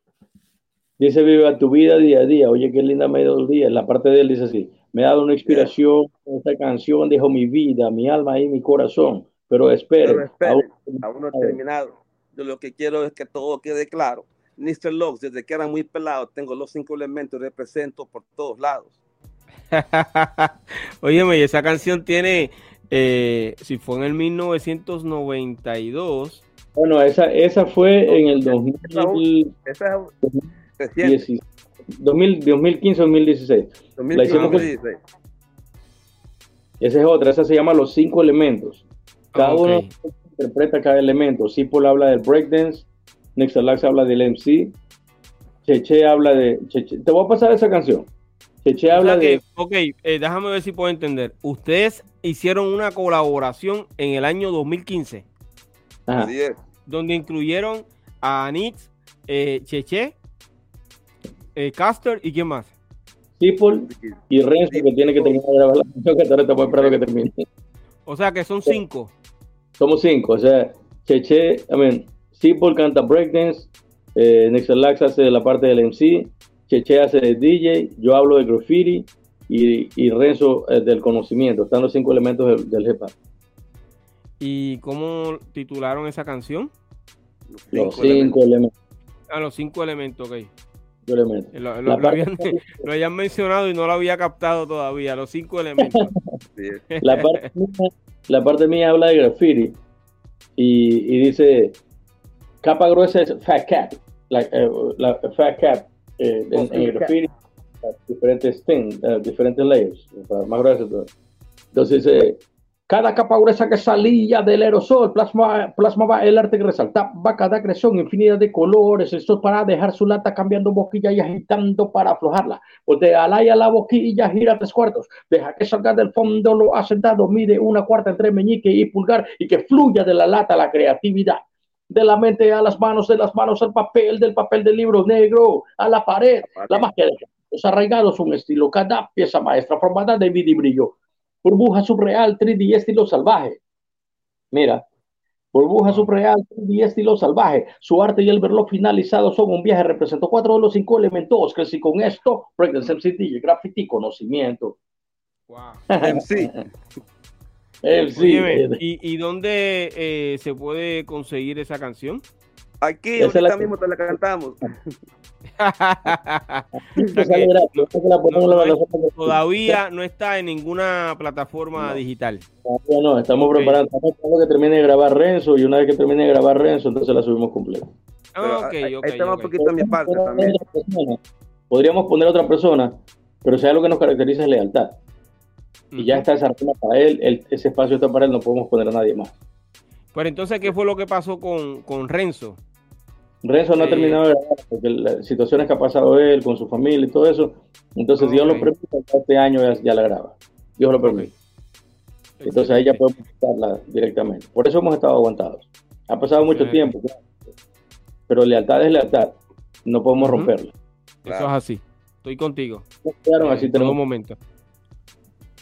Dice, viva tu vida día a día. Oye, qué linda me ha ido el día. La parte de él dice así, me ha dado una inspiración, esta canción dejó mi vida, mi alma y mi corazón. Pero espere, aún, no he terminado. Yo lo que quiero es que todo quede claro. Mr. Locks, desde que era muy pelado, tengo los cinco elementos, represento por todos lados. Óyeme, y esa canción tiene, eh, si fue en el 1992. Bueno, esa, esa fue en el 2015, 2016. 2016. Esa es otra, esa se llama Los Cinco Elementos. Cada uno interpreta cada elemento. Sipol habla del breakdance, Nexalax habla del MC, Cheche habla de... Te voy a pasar esa canción. Cheche habla de... Ok, eh, déjame ver si puedo entender. Ustedes hicieron una colaboración en el año 2015. Ajá. Donde incluyeron a Nix, eh, Cheche, eh, Caster y quién más. Sipol y Renzo que tiene que terminar de grabar la canción que ahora esperando que termine. O sea que son cinco. Somos cinco, o sea, Cheche, I mean, Sipol canta breakdance, eh, Nexalax hace la parte del MC, Cheche hace de DJ, yo hablo de graffiti y, Renzo eh, del conocimiento. Están los cinco elementos del, hip hop. ¿Y cómo titularon esa canción? Los cinco, elementos. Ah, los cinco elementos, ok. Elementos. Lo, lo, habían, mencionado y no lo había captado todavía, los cinco elementos. la, parte mía, la parte mía habla de graffiti y, y dice Capa gruesa es fat cap, like, eh, la fat cap eh, en, el graffiti, diferentes things, uh, diferentes layers, más grueso. Entonces, eh, cada capa gruesa que salía del aerosol plasma, plasmaba el arte que resaltaba cada creación, infinidad de colores. Esto para dejar su lata cambiando boquilla y agitando para aflojarla. Pues de alaya la boquilla, gira tres cuartos. Deja que salga del fondo lo asentado, mide una cuarta entre meñique y pulgar y que fluya de la lata la creatividad de la mente a las manos, de las manos al papel, del papel del libro negro, a la pared, la magia de los arraigados, un estilo, cada pieza maestra formada de vida y brillo, burbuja subreal, 3D estilo salvaje. Mira, burbuja subreal, 3D estilo salvaje, su arte y el verlo finalizado son un viaje, representó cuatro de los cinco elementos, que si con esto, breakdance, MCT, graffiti, conocimiento. Wow. MC. ¿y, dónde eh, se puede conseguir esa canción? Aquí, ahorita mismo te la cantamos. todavía no está en ninguna plataforma digital. No, no, estamos preparando. Estamos que termine de grabar Renzo y una vez que termine de grabar Renzo, entonces la subimos completa. Ah, ok, ok. Ahí, está un poquito en mi parte también. Podríamos poner a otra persona, pero si hay algo que nos caracteriza es lealtad. Y ya está esa para él, ese espacio está para él, no podemos poner a nadie más. Pero entonces, ¿qué fue lo que pasó con, con Renzo? Renzo no ha terminado de grabar porque las situaciones que ha pasado él con su familia y todo eso. Entonces, Dios lo permite, este año ya, la graba. Dios lo permite. Entonces ahí ya podemos quitarla directamente. Por eso hemos estado aguantados. Ha pasado mucho tiempo, pero lealtad es lealtad. No podemos romperla. Eso es así. Estoy contigo. Claro, así tenemos un momento.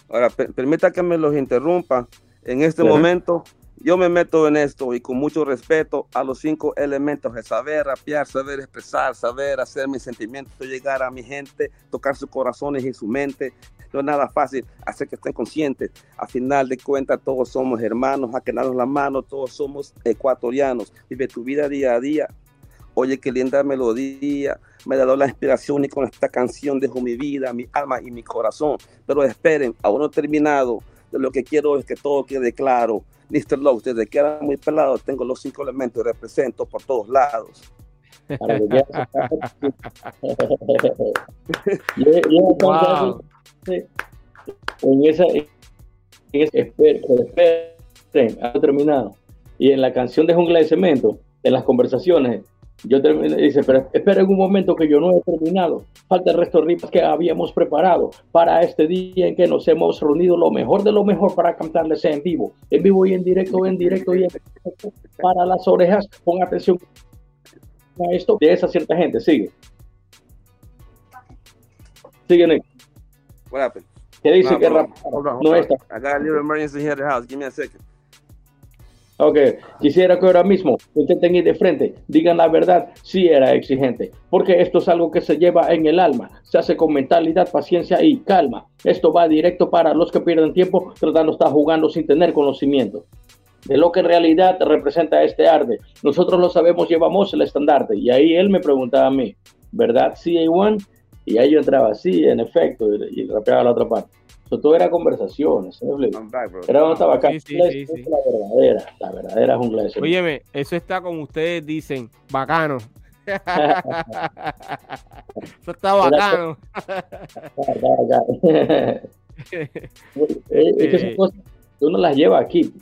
Ahora, permita que me los interrumpa. En este momento, yo me meto en esto y con mucho respeto a los cinco elementos de saber rapear, saber expresar, saber hacer mis sentimientos, llegar a mi gente, tocar sus corazones y su mente. No es nada fácil hacer que estén conscientes. A final de cuentas, todos somos hermanos, a que la mano, todos somos ecuatorianos. Vive tu vida día a día. Oye, qué linda melodía, me ha dado la inspiración y con esta canción dejo mi vida, mi alma y mi corazón. Pero esperen, aún no he terminado. Lo que quiero es que todo quede claro. Mr. Lowe, desde que era muy pelado, tengo los cinco elementos y represento por todos lados. en esa, en esa esperen, ha terminado. Y en la canción de Jungla de Cemento, en las conversaciones, yo terminé, dice, pero espera en un momento que yo no he terminado. Falta el resto de rimas que habíamos preparado para este día en que nos hemos reunido lo mejor de lo mejor para cantarles en vivo. En vivo y en directo, en directo y en directo. Para las orejas, pon atención a esto de esa cierta gente. Sigue. Sigue, Nick. What dice que rap no está? I got a little emergency here at the house. Give me a second. Ok, quisiera que ahora mismo intenten ir de frente, digan la verdad, si era exigente, porque esto es algo que se lleva en el alma, se hace con mentalidad, paciencia y calma. Esto va directo para los que pierden tiempo tratando de estar jugando sin tener conocimiento de lo que en realidad representa este arte. Nosotros lo sabemos, llevamos el estandarte. Y ahí él me preguntaba a mí, ¿verdad? CA1? Y ahí yo entraba así, en efecto, y, y rapeaba la otra parte todo era conversaciones. era donde estaba acá. La verdadera, la verdadera jungla de Óyeme, eso está como ustedes dicen, bacano. eso está bacano. es que son cosas que uno las lleva aquí.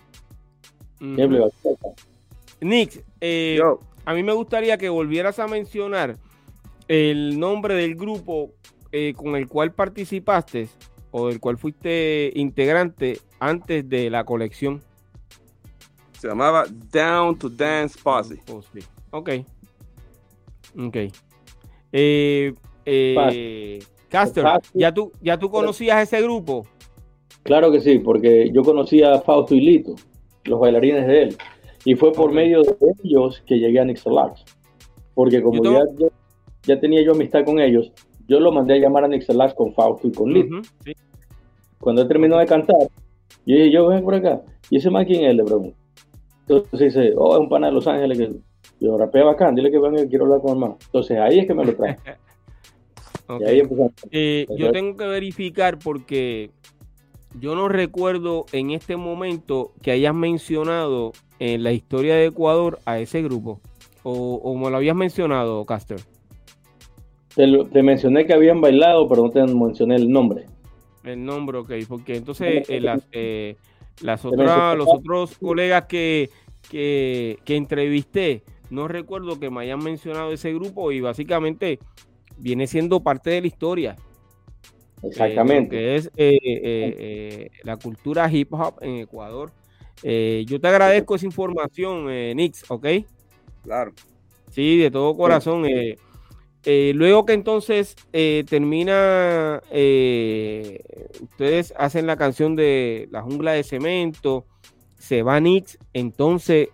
Nick, eh, a mí me gustaría que volvieras a mencionar el nombre del grupo eh, con el cual participaste o del cual fuiste integrante antes de la colección? Se llamaba Down to Dance Posse. Ok. Ok. Eh, eh, Caster, ¿ya tú, ¿ya tú conocías ese grupo? Claro que sí, porque yo conocía a Fausto y Lito, los bailarines de él. Y fue por medio de ellos que llegué a Nixalax. Porque como ya, ya tenía yo amistad con ellos, yo lo mandé a llamar a Nixelax con Fausto y con Lito. Cuando él terminó de cantar, yo dije, yo ven por acá. ¿Y ese más quién es? Le pregunto. Entonces dice, oh, es un pana de Los Ángeles que yo rapea bacán, dile que venga, quiero hablar con el más. Entonces ahí es que me lo trae. Y ahí eh, yo tengo que verificar porque yo no recuerdo en este momento que hayas mencionado en la historia de Ecuador a ese grupo. O, o me lo habías mencionado, Caster. Te, mencioné que habían bailado, pero no te mencioné el nombre. El nombre, ok, porque entonces eh, las, eh, las otras, los otros colegas que, que, entrevisté, no recuerdo que me hayan mencionado ese grupo y básicamente viene siendo parte de la historia. Eh, Exactamente. que es la cultura hip hop en Ecuador. yo te agradezco esa información, Nix, ¿ok? Claro. Sí, de todo corazón. Eh, luego que entonces eh, termina, eh, ustedes hacen la canción de La jungla de cemento, se va Nix, entonces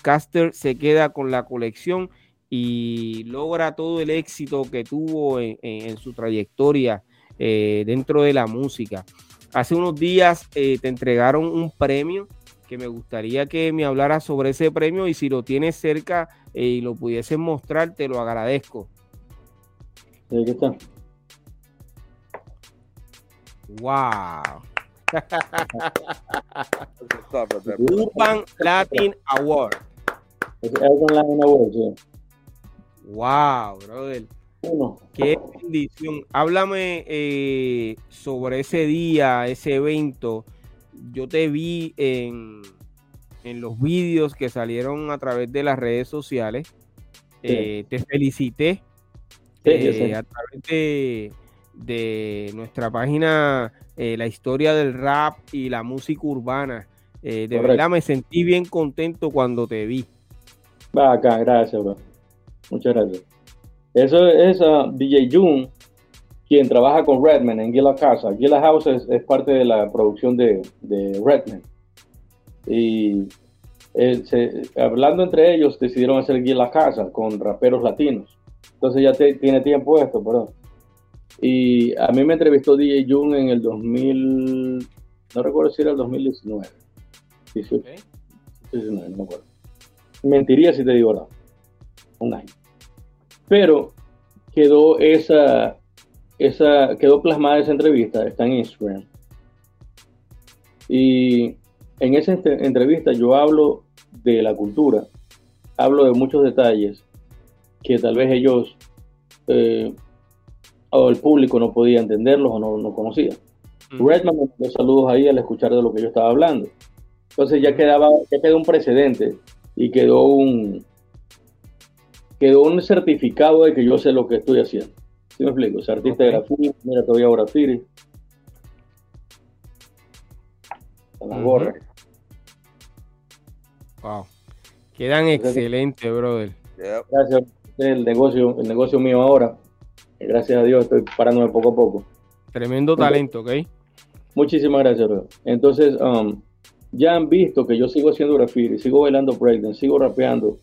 Caster se queda con la colección y logra todo el éxito que tuvo en, su trayectoria dentro de la música. Hace unos días te entregaron un premio que me gustaría que me hablara sobre ese premio y si lo tienes cerca y lo pudiesen mostrar, te lo agradezco. Aquí está. Wow. Urban Latin Award. Urban Latin Award, sí. Wow, brother. Qué bendición. Háblame eh, sobre ese día, ese evento. Yo te vi en, en los vídeos que salieron a través de las redes sociales. Eh, te felicité eh, a través de, nuestra página La historia del rap y la música urbana. de verdad me sentí bien contento cuando te vi. Acá, gracias, bro. Muchas gracias. Eso es uh, DJ June, quien trabaja con Redman en Gila Casa. Gila House es, parte de la producción de, Redman. Y eh, hablando entre ellos, decidieron hacer Gila Casa con raperos latinos. Entonces ya tiene tiempo esto, perdón. Y a mí me entrevistó DJ June en el 2000, no recuerdo si era el 2019. 18, 19, no me acuerdo. Mentiría si te digo nada. Un año. Pero quedó esa, esa, quedó plasmada esa entrevista, está en Instagram. Y en esa entrevista yo hablo de la cultura, hablo de muchos detalles que tal vez ellos eh, o el público no podía entenderlos o no, conocía. Redman me dio saludos ahí al escuchar de lo que yo estaba hablando. Entonces ya quedaba, ya quedó un precedente y quedó un, quedó un certificado de que yo sé lo que estoy haciendo. ¿Sí me explico? Soy artista de graffiti, mira, todavía graffiti. La gorra. Wow. Quedan excelentes, brother. Gracias. El negocio, el negocio mío ahora. Gracias a Dios estoy parándome poco a poco. Tremendo talento, ¿ok? Muchísimas gracias. Entonces, um, ya han visto que yo sigo haciendo graffiti, sigo bailando breakdance, sigo rapeando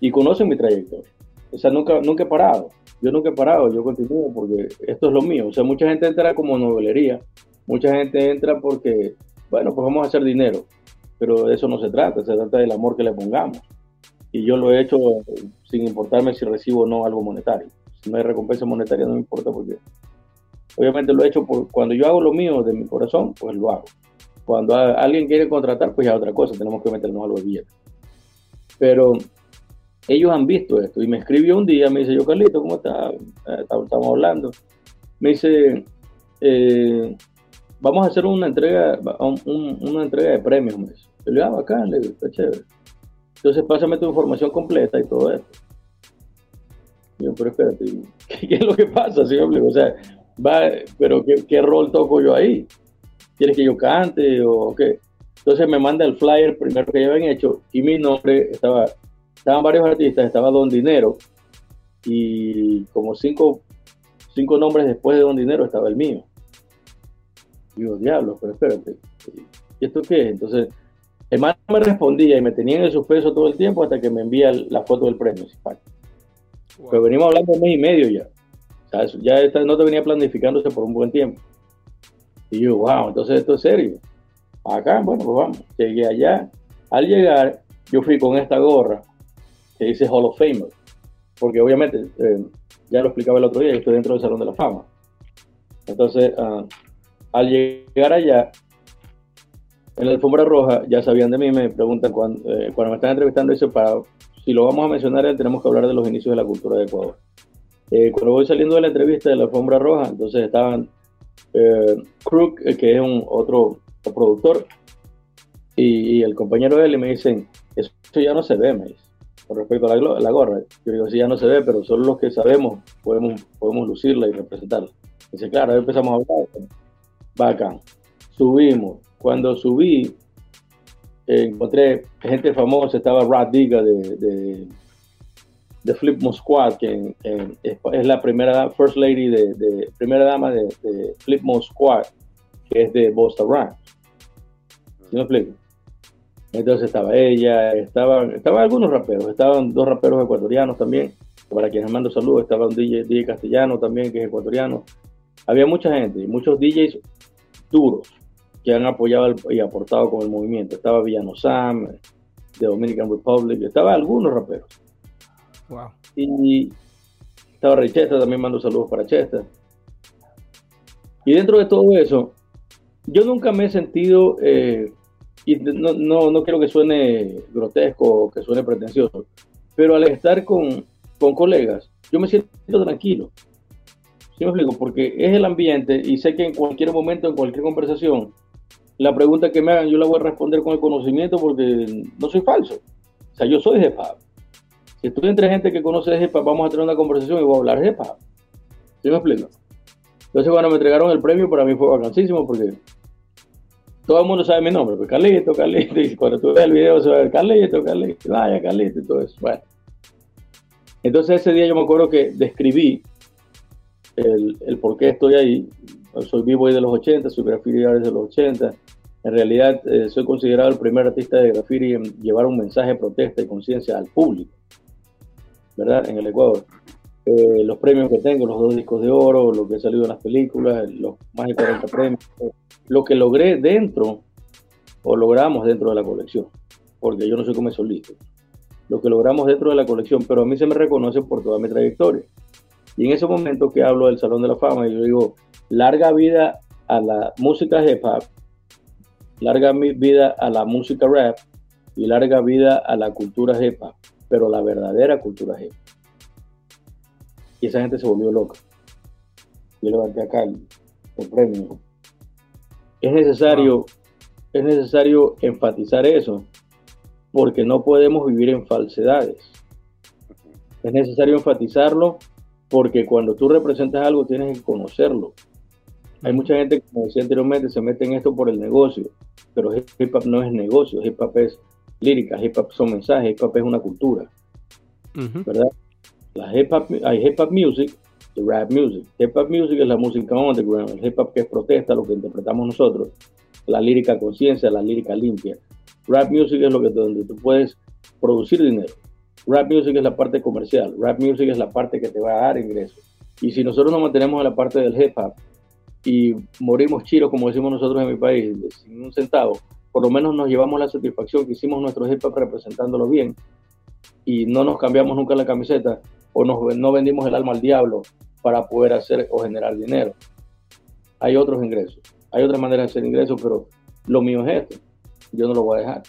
y conocen mi trayectoria. O sea, nunca, nunca he parado. Yo nunca he parado, yo continúo porque esto es lo mío. O sea, mucha gente entra como novelería, mucha gente entra porque, bueno, pues vamos a hacer dinero, pero de eso no se trata, se trata del amor que le pongamos. Y yo lo he hecho sin importarme si recibo o no algo monetario. Si no hay recompensa monetaria no me importa porque obviamente lo he hecho por, cuando yo hago lo mío de mi corazón, pues lo hago. Cuando alguien quiere contratar, pues ya otra cosa, tenemos que meternos algo de billetes. Pero ellos han visto esto y me escribió un día, me dice, yo Carlito, ¿cómo está? Eh, estamos hablando. Me dice, eh, vamos a hacer una entrega, una entrega de premios. Me dice. Yo le digo, ah, acá, le digo, está chévere. Entonces pásame tu información completa y todo esto. yo, pero espérate, ¿qué, es lo que pasa? ¿Sí? O sea, va, pero ¿qué, ¿qué, rol toco yo ahí? ¿Quieres que yo cante o qué? Entonces me manda el flyer primero que ya habían hecho y mi nombre estaba, estaban varios artistas, estaba Don Dinero y como cinco, cinco nombres después de Don Dinero estaba el mío. Digo, diablo, pero espérate, ¿y esto qué es? Entonces, el man me respondía y me tenía en el suspenso todo el tiempo hasta que me envía la foto del premio. Pero venimos hablando un mes y medio ya. O sea, ya no te venía planificándose por un buen tiempo. Y yo, wow, entonces esto es serio. Acá, bueno, pues vamos. Llegué allá. Al llegar, yo fui con esta gorra que dice Hall of Famer. Porque obviamente, eh, ya lo explicaba el otro día, yo estoy dentro del Salón de la Fama. Entonces, ah, al llegar allá, en la alfombra roja, ya sabían de mí, me preguntan cuando, eh, cuando me están entrevistando, dice, para, si lo vamos a mencionar, tenemos que hablar de los inicios de la cultura de Ecuador. Eh, cuando voy saliendo de la entrevista de la alfombra roja, entonces estaban eh, Crook, eh, que es un otro productor, y, el compañero de él, y me dicen, eso ya no se ve, me dice, con respecto a la, gorra. Yo digo, sí, ya no se ve, pero solo los que sabemos podemos, podemos lucirla y representarla. Dice, claro, ahí empezamos a hablar. Bacán. Subimos. Cuando subí, encontré gente famosa, estaba Rad Diga de de Flip Squad, que es, la primera First Lady de, primera dama de, de Flip Squad, que es de Bosta Rhymes. ¿Sí me explico? Entonces estaba ella, estaban, estaban algunos raperos, estaban dos raperos ecuatorianos también, para quienes mando saludos, estaba un DJ, DJ castellano también, que es ecuatoriano. Había mucha gente, muchos DJs duros que han apoyado y aportado con el movimiento. Estaba Villano Sam, de Dominican Republic, estaba algunos raperos. Y estaba Rey Chester, también mando saludos para Chester. Y dentro de todo eso, yo nunca me he sentido, eh, y no, no, no, quiero que suene grotesco o que suene pretencioso, pero al estar con, con colegas, yo me siento tranquilo. ¿Sí me explico? Porque es el ambiente y sé que en cualquier momento, en cualquier conversación, la pregunta que me hagan yo la voy a responder con el conocimiento porque no soy falso. O sea, yo soy hop. Si estoy entre gente que conoce hop, vamos a tener una conversación y voy a hablar hop. ¿Sí me explico? Entonces cuando me entregaron el premio para mí fue vacancísimo porque todo el mundo sabe mi nombre, pues Carlito, Carlito, y cuando tú ves el video se va a ver Carlito, Carlito, vaya Carlito y todo eso. Bueno. Entonces ese día yo me acuerdo que describí el, el por qué estoy ahí. Soy vivo de los 80, soy graffiti de los 80. En realidad eh, soy considerado el primer artista de graffiti en llevar un mensaje de protesta y conciencia al público, ¿verdad? En el Ecuador. Eh, los premios que tengo, los dos discos de oro, lo que ha salido en las películas, los más de 40 premios, lo que logré dentro o logramos dentro de la colección, porque yo no soy como solista, lo que logramos dentro de la colección, pero a mí se me reconoce por toda mi trayectoria. Y en ese momento que hablo del Salón de la Fama, yo digo, larga vida a la música hip hop, larga vida a la música rap y larga vida a la cultura hip hop, pero la verdadera cultura hip hop. Y esa gente se volvió loca. Yo levanté acá el, premio. Es necesario, es necesario enfatizar eso, porque no podemos vivir en falsedades. Es necesario enfatizarlo porque cuando tú representas algo tienes que conocerlo. Hay mucha gente, como decía anteriormente, se mete en esto por el negocio, pero hip hop no es negocio, hip hop es lírica, hip hop son mensajes, hip hop es una cultura. ¿Verdad? La hip hop, hay hip hop music y rap music. Hip hop music es la música underground, el hip hop que es protesta, lo que interpretamos nosotros, la lírica conciencia, la lírica limpia. Rap music es lo que donde tú puedes producir dinero. Rap music es la parte comercial, rap music es la parte que te va a dar ingresos. Y si nosotros nos mantenemos en la parte del hip hop y morimos chiros, como decimos nosotros en mi país, sin un centavo, por lo menos nos llevamos la satisfacción que hicimos nuestro hip representándolo bien y no nos cambiamos nunca la camiseta o no vendimos el alma al diablo para poder hacer o generar dinero. Hay otros ingresos, hay otras maneras de hacer ingresos, pero lo mío es esto. Yo no lo voy a dejar.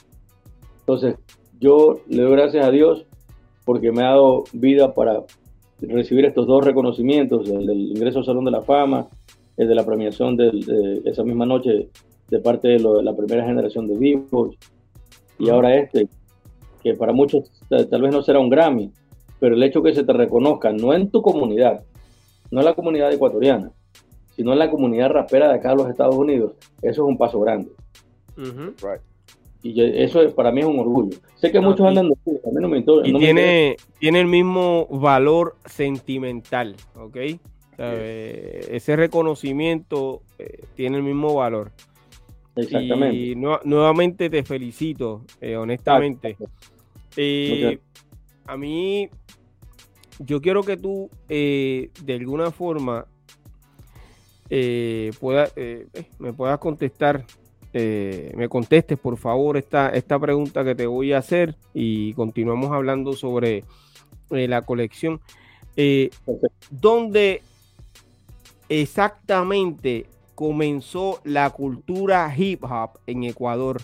Entonces, yo le doy gracias a Dios porque me ha dado vida para recibir estos dos reconocimientos, el ingreso al Salón de la Fama, el de la premiación de esa misma noche de parte de, la primera generación de vivos, y ahora este, que para muchos tal vez no será un Grammy, pero el hecho que se te reconozca, no en tu comunidad, no en la comunidad ecuatoriana, sino en la comunidad rapera de acá de los Estados Unidos, eso es un paso grande. Y eso para mí es un orgullo. Sé que muchos andan de a mí no me, Y tiene, tiene el mismo valor sentimental, ¿ok? Ese reconocimiento eh, tiene el mismo valor. Exactamente. Y nuevamente te felicito, eh, honestamente. Eh, a mí yo quiero que tú eh, de alguna forma eh, eh, me puedas contestar, me contestes por favor esta, esta pregunta que te voy a hacer y continuamos hablando sobre la colección. ¿Dónde exactamente comenzó la cultura hip hop en Ecuador?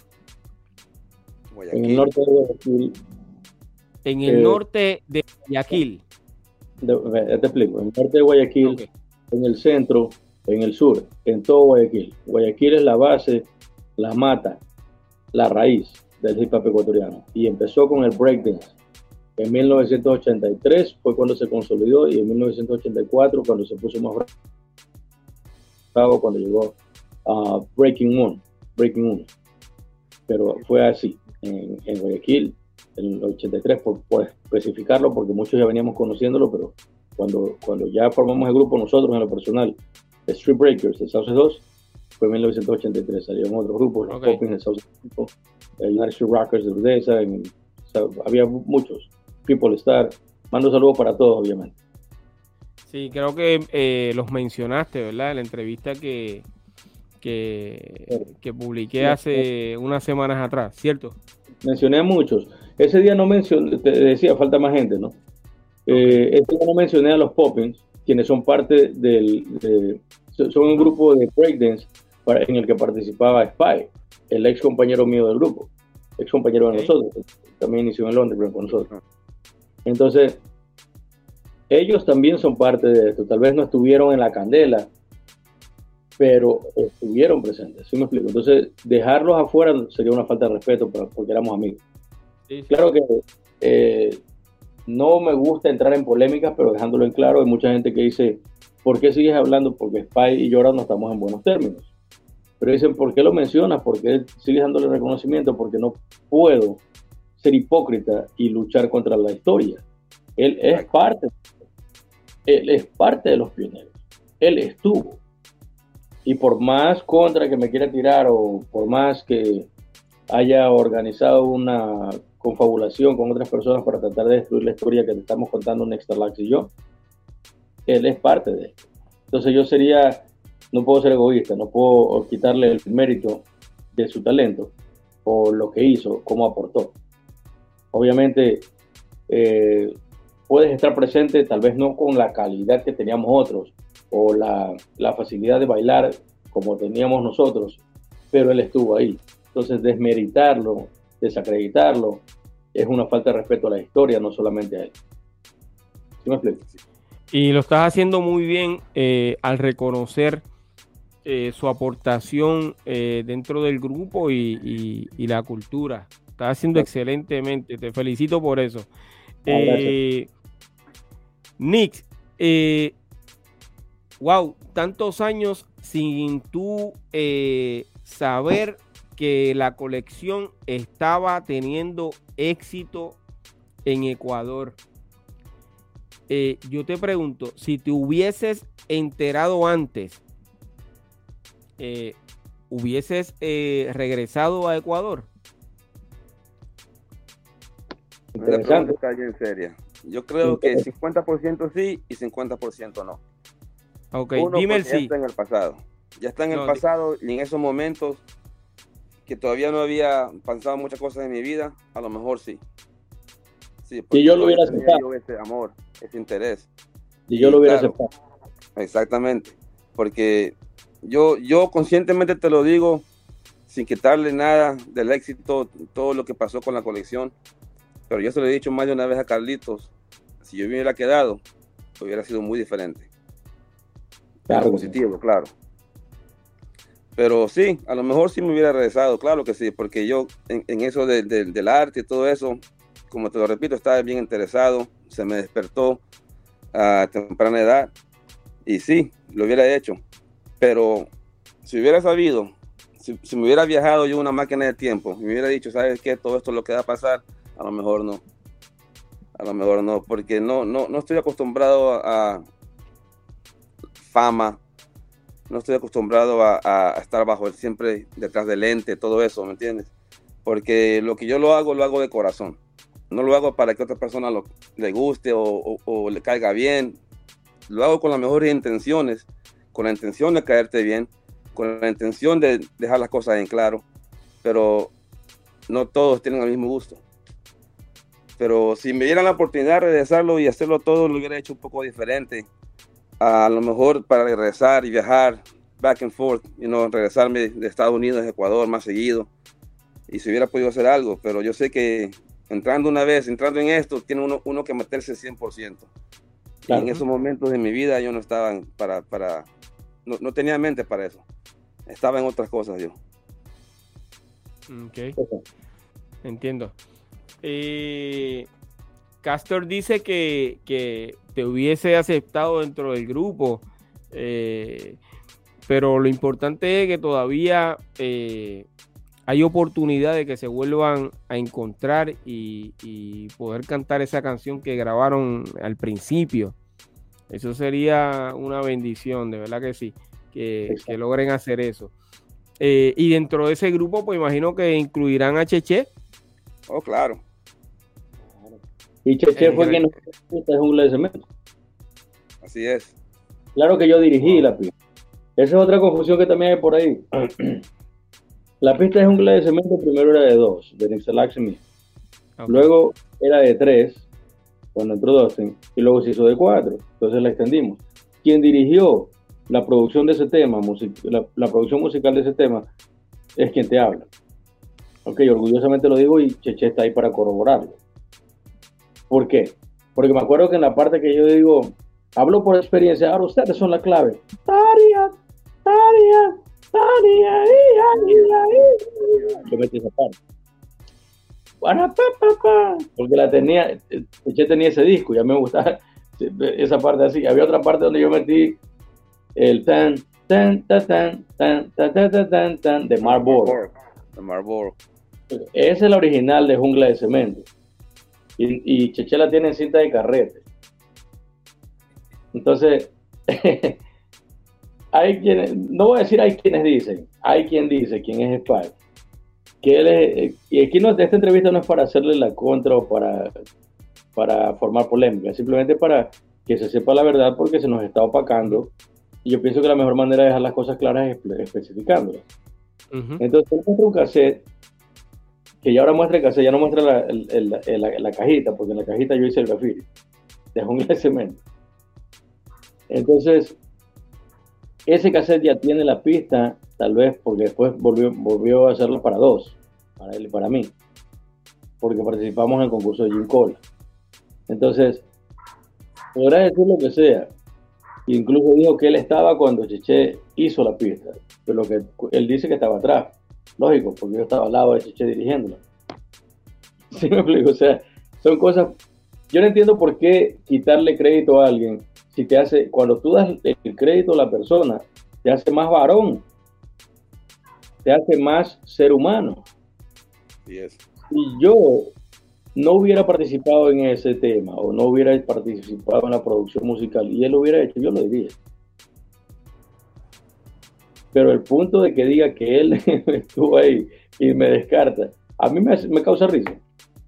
En el norte de Guayaquil. En el norte de Guayaquil te explico, en parte de Guayaquil, en el centro, en el sur, en todo Guayaquil. Guayaquil es la base, la mata, la raíz del hip hop ecuatoriano. Y empezó con el breakdance. En 1983 fue cuando se consolidó y en 1984 cuando se puso más bravo, cuando llegó a Breaking One, Breaking One. Pero fue así, en, en Guayaquil en el 83, por, especificarlo, porque muchos ya veníamos conociéndolo, pero cuando, cuando ya formamos el grupo nosotros en lo personal, Street Breakers de South 2, fue en 1983, salieron otros grupos, los Poppins de South United Street Rockers de Urdesa, había muchos, People Star, mando saludos para todos, obviamente. Sí, creo que eh, los mencionaste, ¿verdad? En la entrevista que, que, que publiqué hace unas semanas atrás, ¿cierto? Mencioné a muchos. Ese día no mencioné, te decía, falta más gente, ¿no? Eh, ese día no mencioné a los Poppins, quienes son parte del, son un grupo de breakdance en el que participaba Spy, el ex compañero mío del grupo, ex compañero de nosotros, también inició en Londres con nosotros. Entonces, ellos también son parte de esto. Tal vez no estuvieron en la candela, pero estuvieron presentes. ¿Sí me explico? Entonces, dejarlos afuera sería una falta de respeto porque éramos amigos. Claro que eh, no me gusta entrar en polémicas, pero dejándolo en claro, hay mucha gente que dice, ¿por qué sigues hablando? Porque Spy y Jordan no estamos en buenos términos. Pero dicen, ¿por qué lo mencionas? ¿Por qué sigues dándole reconocimiento? Porque no puedo ser hipócrita y luchar contra la historia. Él es parte, él es parte de los pioneros. Él estuvo. Y por más contra que me quiera tirar o por más que haya organizado una confabulación con otras personas para tratar de destruir la historia que te estamos contando Nextalax y yo, él es parte de esto. Entonces yo sería no puedo ser egoísta, no puedo quitarle el mérito de su talento o lo que hizo, cómo aportó. Obviamente, eh, puedes estar presente, tal vez no con la calidad que teníamos otros o la, la facilidad de bailar como teníamos nosotros, pero él estuvo ahí. Entonces, desmeritarlo, desacreditarlo, es una falta de respeto a la historia, no solamente a él. ¿Sí me explico? Y lo estás haciendo muy bien eh, al reconocer eh, su aportación eh, dentro del grupo y, y, la cultura. Está haciendo excelentemente, te felicito por eso. Ah, eh, Nick, wow, tantos años sin tú saber que la colección estaba teniendo éxito en Ecuador. yo te pregunto, si te hubieses enterado antes eh, ¿hubieses eh, regresado a Ecuador? La pregunta está bien seria. Yo creo que 50% sí y 50% no. Ok, dime el sí. Ya está en el pasado. Ya está en el pasado y en esos momentos que todavía no había pasado muchas cosas en mi vida, a lo mejor sí. Sí, y yo lo hubiera aceptado. Ese amor, ese interés. Y yo lo hubiera aceptado. Exactamente. Porque yo, yo conscientemente te lo digo, sin quitarle nada del éxito, todo lo que pasó con la colección. Pero yo se lo he dicho más de una vez a Carlitos, si yo hubiera quedado, hubiera sido muy diferente. Claro. positivo, claro. Pero sí, a lo mejor sí me hubiera regresado, claro que sí, porque yo en, eso del arte y todo eso, como te lo repito, estaba bien interesado, se me despertó a temprana edad y sí, lo hubiera hecho. Pero si hubiera sabido, si, me hubiera viajado yo una máquina de tiempo, me hubiera dicho, ¿sabes qué? Todo esto lo que va a pasar, a lo mejor no. A lo mejor no, porque no, no, no estoy acostumbrado a, fama, no estoy acostumbrado a, estar bajo siempre detrás del lente, todo eso, ¿me entiendes? Porque lo que yo lo hago, lo hago de corazón. No lo hago para que otra persona le guste o le caiga bien. Lo hago con las mejores intenciones con la intención de caerte bien, con la intención de dejar las cosas en claro, pero no todos tienen el mismo gusto. Pero si me dieran la oportunidad de regresarlo y hacerlo todo, lo hubiera hecho un poco diferente. A lo mejor para regresar y viajar back and forth, y no regresarme de Estados Unidos a Ecuador más seguido. Y si hubiera podido hacer algo, pero yo sé que entrando una vez, entrando en esto, tiene uno, uno que meterse 100%. en esos momentos de mi vida yo no estaba para, para, no, tenía mente para eso. Estaba en otras cosas yo. Ok. Entiendo. Eh, Castor dice que, te hubiese aceptado dentro del grupo, eh, pero lo importante es que todavía eh, hay oportunidad de que se vuelvan a encontrar y, y, poder cantar esa canción que grabaron al principio. Eso sería una bendición, de verdad que sí, que, logren hacer eso. Eh, y dentro de ese grupo, pues imagino que incluirán a Cheche. Oh, claro. Y Cheche fue quien nos jungla de cemento. Así es. Claro que yo dirigí la pista. Esa es otra confusión que también hay por ahí. la pista de jungla de cemento primero era de dos, de Nixelax y mí. Luego era de tres, cuando entró Dustin, y luego se hizo de cuatro, entonces la extendimos. Quien dirigió la producción de ese tema, la, producción musical de ese tema, es quien te habla. Ok, orgullosamente lo digo y Cheche está ahí para corroborarlo. ¿Por qué? Porque me acuerdo que en la parte que yo digo, hablo por experiencia, ahora ustedes son la clave. Taria, Taria, Taria, yo metí esa parte. Porque la tenía, yo tenía ese disco, ya me gustaba esa parte así. Había otra parte donde yo metí el tan, tan, tan, tan, tan, tan, tan, tan, tan, de Marlboro. De Marlboro. Esa es la original de Jungla de Cemento. Y, y Chechela tiene cinta de carrete. Entonces, hay quienes, no voy a decir hay quienes dicen, hay quien dice, quién es que él es, y aquí no, esta entrevista no es para hacerle la contra o para, para formar polémica, simplemente para que se sepa la verdad porque se nos está opacando y yo pienso que la mejor manera de dejar las cosas claras es especificándolas. Entonces, muestra un cassette, que ya ahora muestra el cassette, ya no muestra la, la, cajita, porque en la cajita yo hice el graffiti, de jungla de cemento. Entonces, ese cassette ya tiene la pista, tal vez porque después volvió, volvió a hacerlo para dos, para él y para mí, porque participamos en el concurso de Jim Cole. Entonces, podrá decir lo que sea, Incluso dijo que él estaba cuando Cheche hizo la pista, pero lo que él dice que estaba atrás. Lógico, porque yo estaba al lado de Cheche dirigiéndola. ¿Sí me explico? O sea, son cosas. Yo no entiendo por qué quitarle crédito a alguien si te hace, cuando tú das el crédito a la persona, te hace más varón, te hace más ser humano. Y yo no hubiera participado en ese tema o no hubiera participado en la producción musical y él lo hubiera hecho, yo lo diría. Pero el punto de que diga que él estuvo ahí y me descarta, a mí me, me causa risa,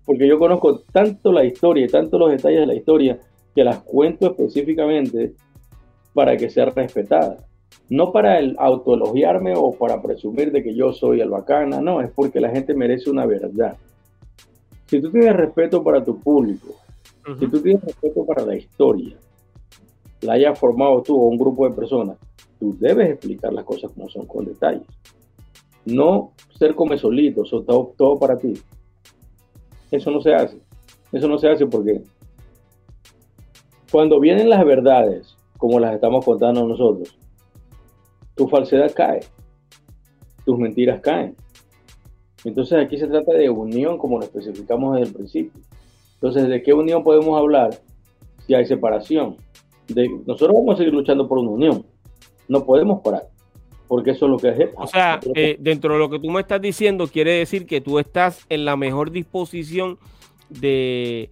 porque yo conozco tanto la historia y tanto los detalles de la historia que las cuento específicamente para que sea respetada. No para el autoelogiarme o para presumir de que yo soy el bacana, no, es porque la gente merece una verdad si tú tienes respeto para tu público, si tú tienes respeto para la historia, la hayas formado tú o un grupo de personas, tú debes explicar las cosas como son, con detalles. No ser come solito, todo, todo para ti. Eso no se hace. Eso no se hace porque cuando vienen las verdades, como las estamos contando nosotros, tu falsedad cae, tus mentiras caen. Entonces aquí se trata de unión, como lo especificamos desde el principio. Entonces, ¿de qué unión podemos hablar si hay separación? Nosotros vamos a seguir luchando por una unión. No podemos parar, porque eso es lo que es. O sea, eh, dentro de lo que tú me estás diciendo, quiere decir que tú estás en la mejor disposición de,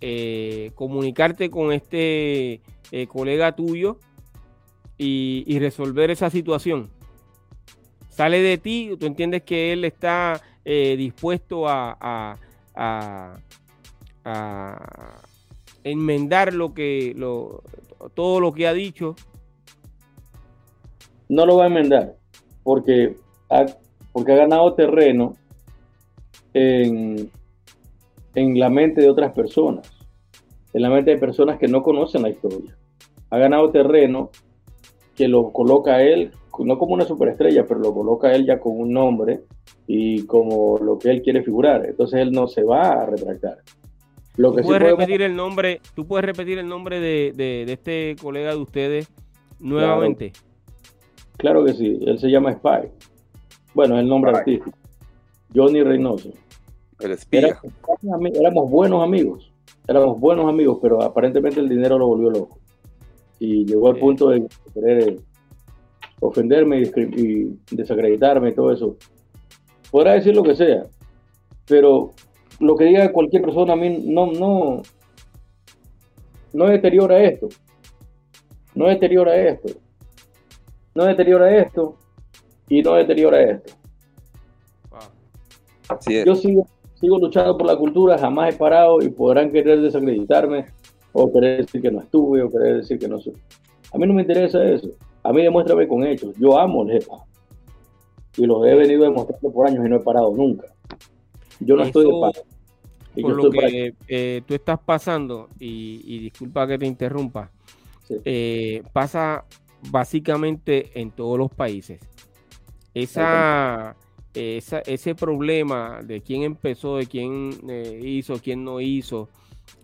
eh, comunicarte con este eh, colega tuyo y resolver esa situación sale de ti, tú entiendes que él está dispuesto a, enmendar lo que lo, todo lo que ha dicho. No lo va a enmendar, porque ha, porque ha ganado terreno en, en la mente de otras personas, en la mente de personas que no conocen la historia. Ha ganado terreno que lo coloca a él no como una superestrella, pero lo coloca él ya con un nombre y como lo que él quiere figurar. Entonces él no se va a retractar. Lo que ¿Tú puedes repetir el nombre, tú puedes repetir el nombre de, este colega de ustedes nuevamente. Claro, que sí, él se llama Spy. Bueno, es el nombre artístico. Johnny Reynoso. El espía. éramos buenos amigos, éramos buenos amigos, pero aparentemente el dinero lo volvió loco. Y llegó al punto de querer ofenderme y, desacreditarme y todo eso. Podrá decir lo que sea, pero lo que diga cualquier persona a mí no, no, no deteriora esto. No deteriora esto. No deteriora esto y no deteriora esto. Yo sigo, sigo luchando por la cultura, jamás he parado y podrán querer desacreditarme o querer decir que no estuve o querer decir que no soy. A mí no me interesa eso. A mí demuéstrame con hechos. Yo amo el hip Y lo he venido demostrando por años y no he parado nunca. Yo no estoy de paz. Por lo que eh, tú estás pasando, y, disculpa que te interrumpa, eh, pasa básicamente en todos los países. Esa, ese problema de quién empezó, de quién eh, hizo, quién no hizo,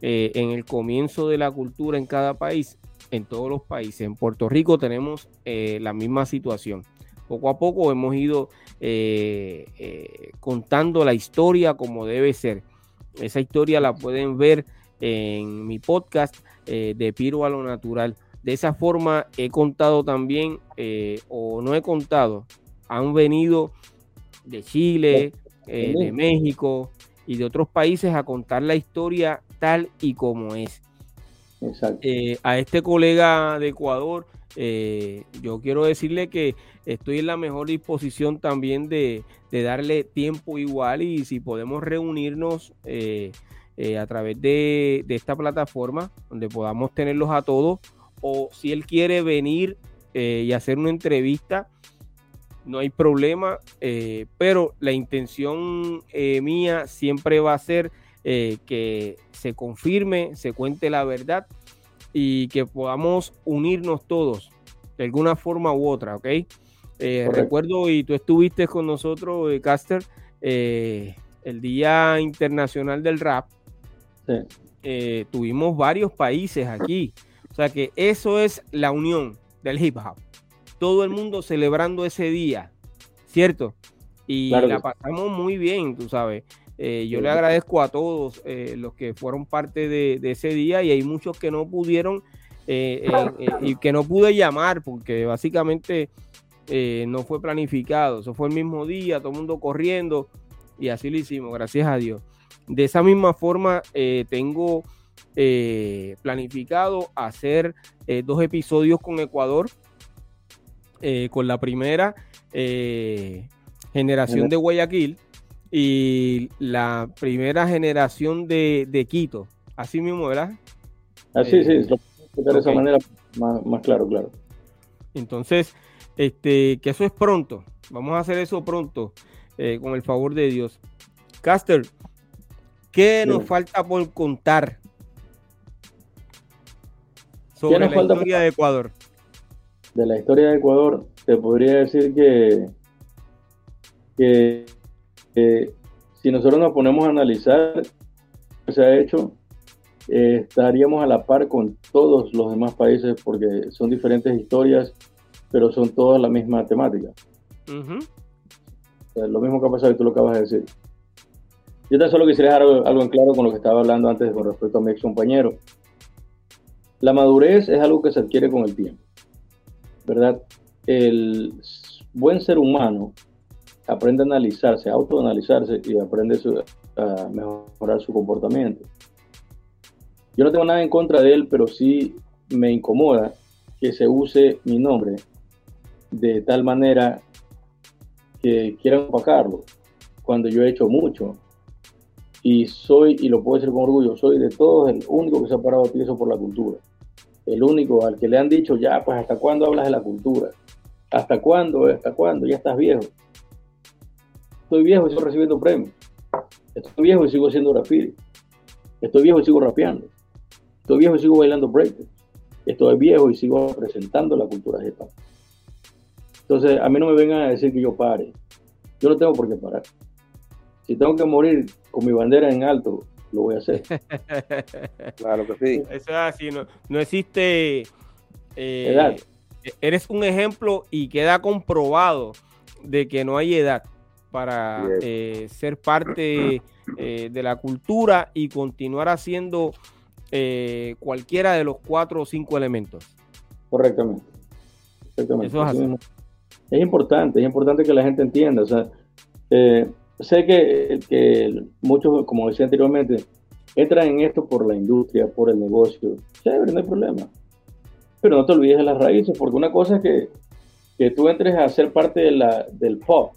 eh, en el comienzo de la cultura en cada país, en todos los países. En Puerto Rico tenemos eh, la misma situación. Poco a poco hemos ido contando la historia como debe ser. Esa historia la pueden ver en mi podcast de Piro a lo Natural. De esa forma he contado también, o no he contado, han venido de Chile, de México, y de otros países a contar la historia tal y como es. Eh, a este colega de Ecuador, eh, yo quiero decirle que estoy en la mejor disposición también de, darle tiempo igual y si podemos reunirnos eh, a través de, de, esta plataforma donde podamos tenerlos a todos o si él quiere venir y hacer una entrevista, no hay problema, eh, pero la intención eh, mía siempre va a ser eh, que se confirme, se cuente la verdad y que podamos unirnos todos de alguna forma u otra, ¿ok? recuerdo, y tú estuviste con nosotros, Caster, el Día Internacional del Rap. tuvimos varios países aquí. O sea que eso es la unión del hip hop todo el mundo celebrando ese día, ¿cierto? Y la pasamos muy bien, tú sabes. Eh, yo le agradezco a todos eh, los que fueron parte de, ese día y hay muchos que no pudieron eh, y que no pude llamar porque básicamente no fue planificado. Eso fue el mismo día, todo el mundo corriendo y así lo hicimos, gracias a Dios. De esa misma forma, tengo planificado hacer dos episodios con Ecuador eh, con la primera eh, generación de Guayaquil y la primera generación de, Quito. Así mismo, ¿verdad? Así, sí, eh, de esa manera más, claro, claro. Entonces, este, que eso es pronto. Vamos a hacer eso pronto, con el favor de Dios. Caster, ¿qué nos falta por contar sobre la historia de Ecuador? de la historia de Ecuador, te podría decir que, si nosotros nos ponemos a analizar lo que se ha hecho, eh, estaríamos a la par con todos los demás países porque son diferentes historias, pero son todas la misma temática. lo mismo que ha pasado y tú lo acabas de decir. Yo tan solo quisiera dejar algo, algo, en claro con lo que estaba hablando antes con respecto a mi ex compañero. La madurez es algo que se adquiere con el tiempo. ¿verdad? El buen ser humano aprende a analizarse, a autoanalizarse y aprende a mejorar su comportamiento. Yo no tengo nada en contra de él, pero sí me incomoda que se use mi nombre de tal manera que quieran opacarlo, cuando yo he hecho mucho. Y soy, y lo puedo decir con orgullo, soy de todos el único que se ha parado a piso por la cultura el único al que le han dicho, ya, pues hasta cuándo hablas de la cultura, hasta cuándo, hasta cuándo, ya estás viejo. Estoy viejo y sigo recibiendo premios. Estoy viejo y sigo haciendo graffiti. Estoy viejo y sigo rapeando. Estoy viejo y sigo bailando breakdance. Estoy viejo y sigo presentando la cultura hop. Entonces, a mí no me vengan a decir que yo pare. Yo no tengo por qué parar. Si tengo que morir con mi bandera en alto lo voy a hacer. claro que sí. Eso es así, no, existe... Eh, eres un ejemplo y queda comprobado de que no hay edad para eh, ser parte eh, de la cultura y continuar haciendo cualquiera de los cuatro o cinco elementos. Correctamente. Eso es, es, importante, es importante que la gente entienda. O sea, sé que, que muchos, como decía anteriormente, entran en esto por la industria, por el negocio. Chévere, no hay problema. Pero no te olvides de las raíces, porque una cosa es que, que tú entres a ser parte de la, del pop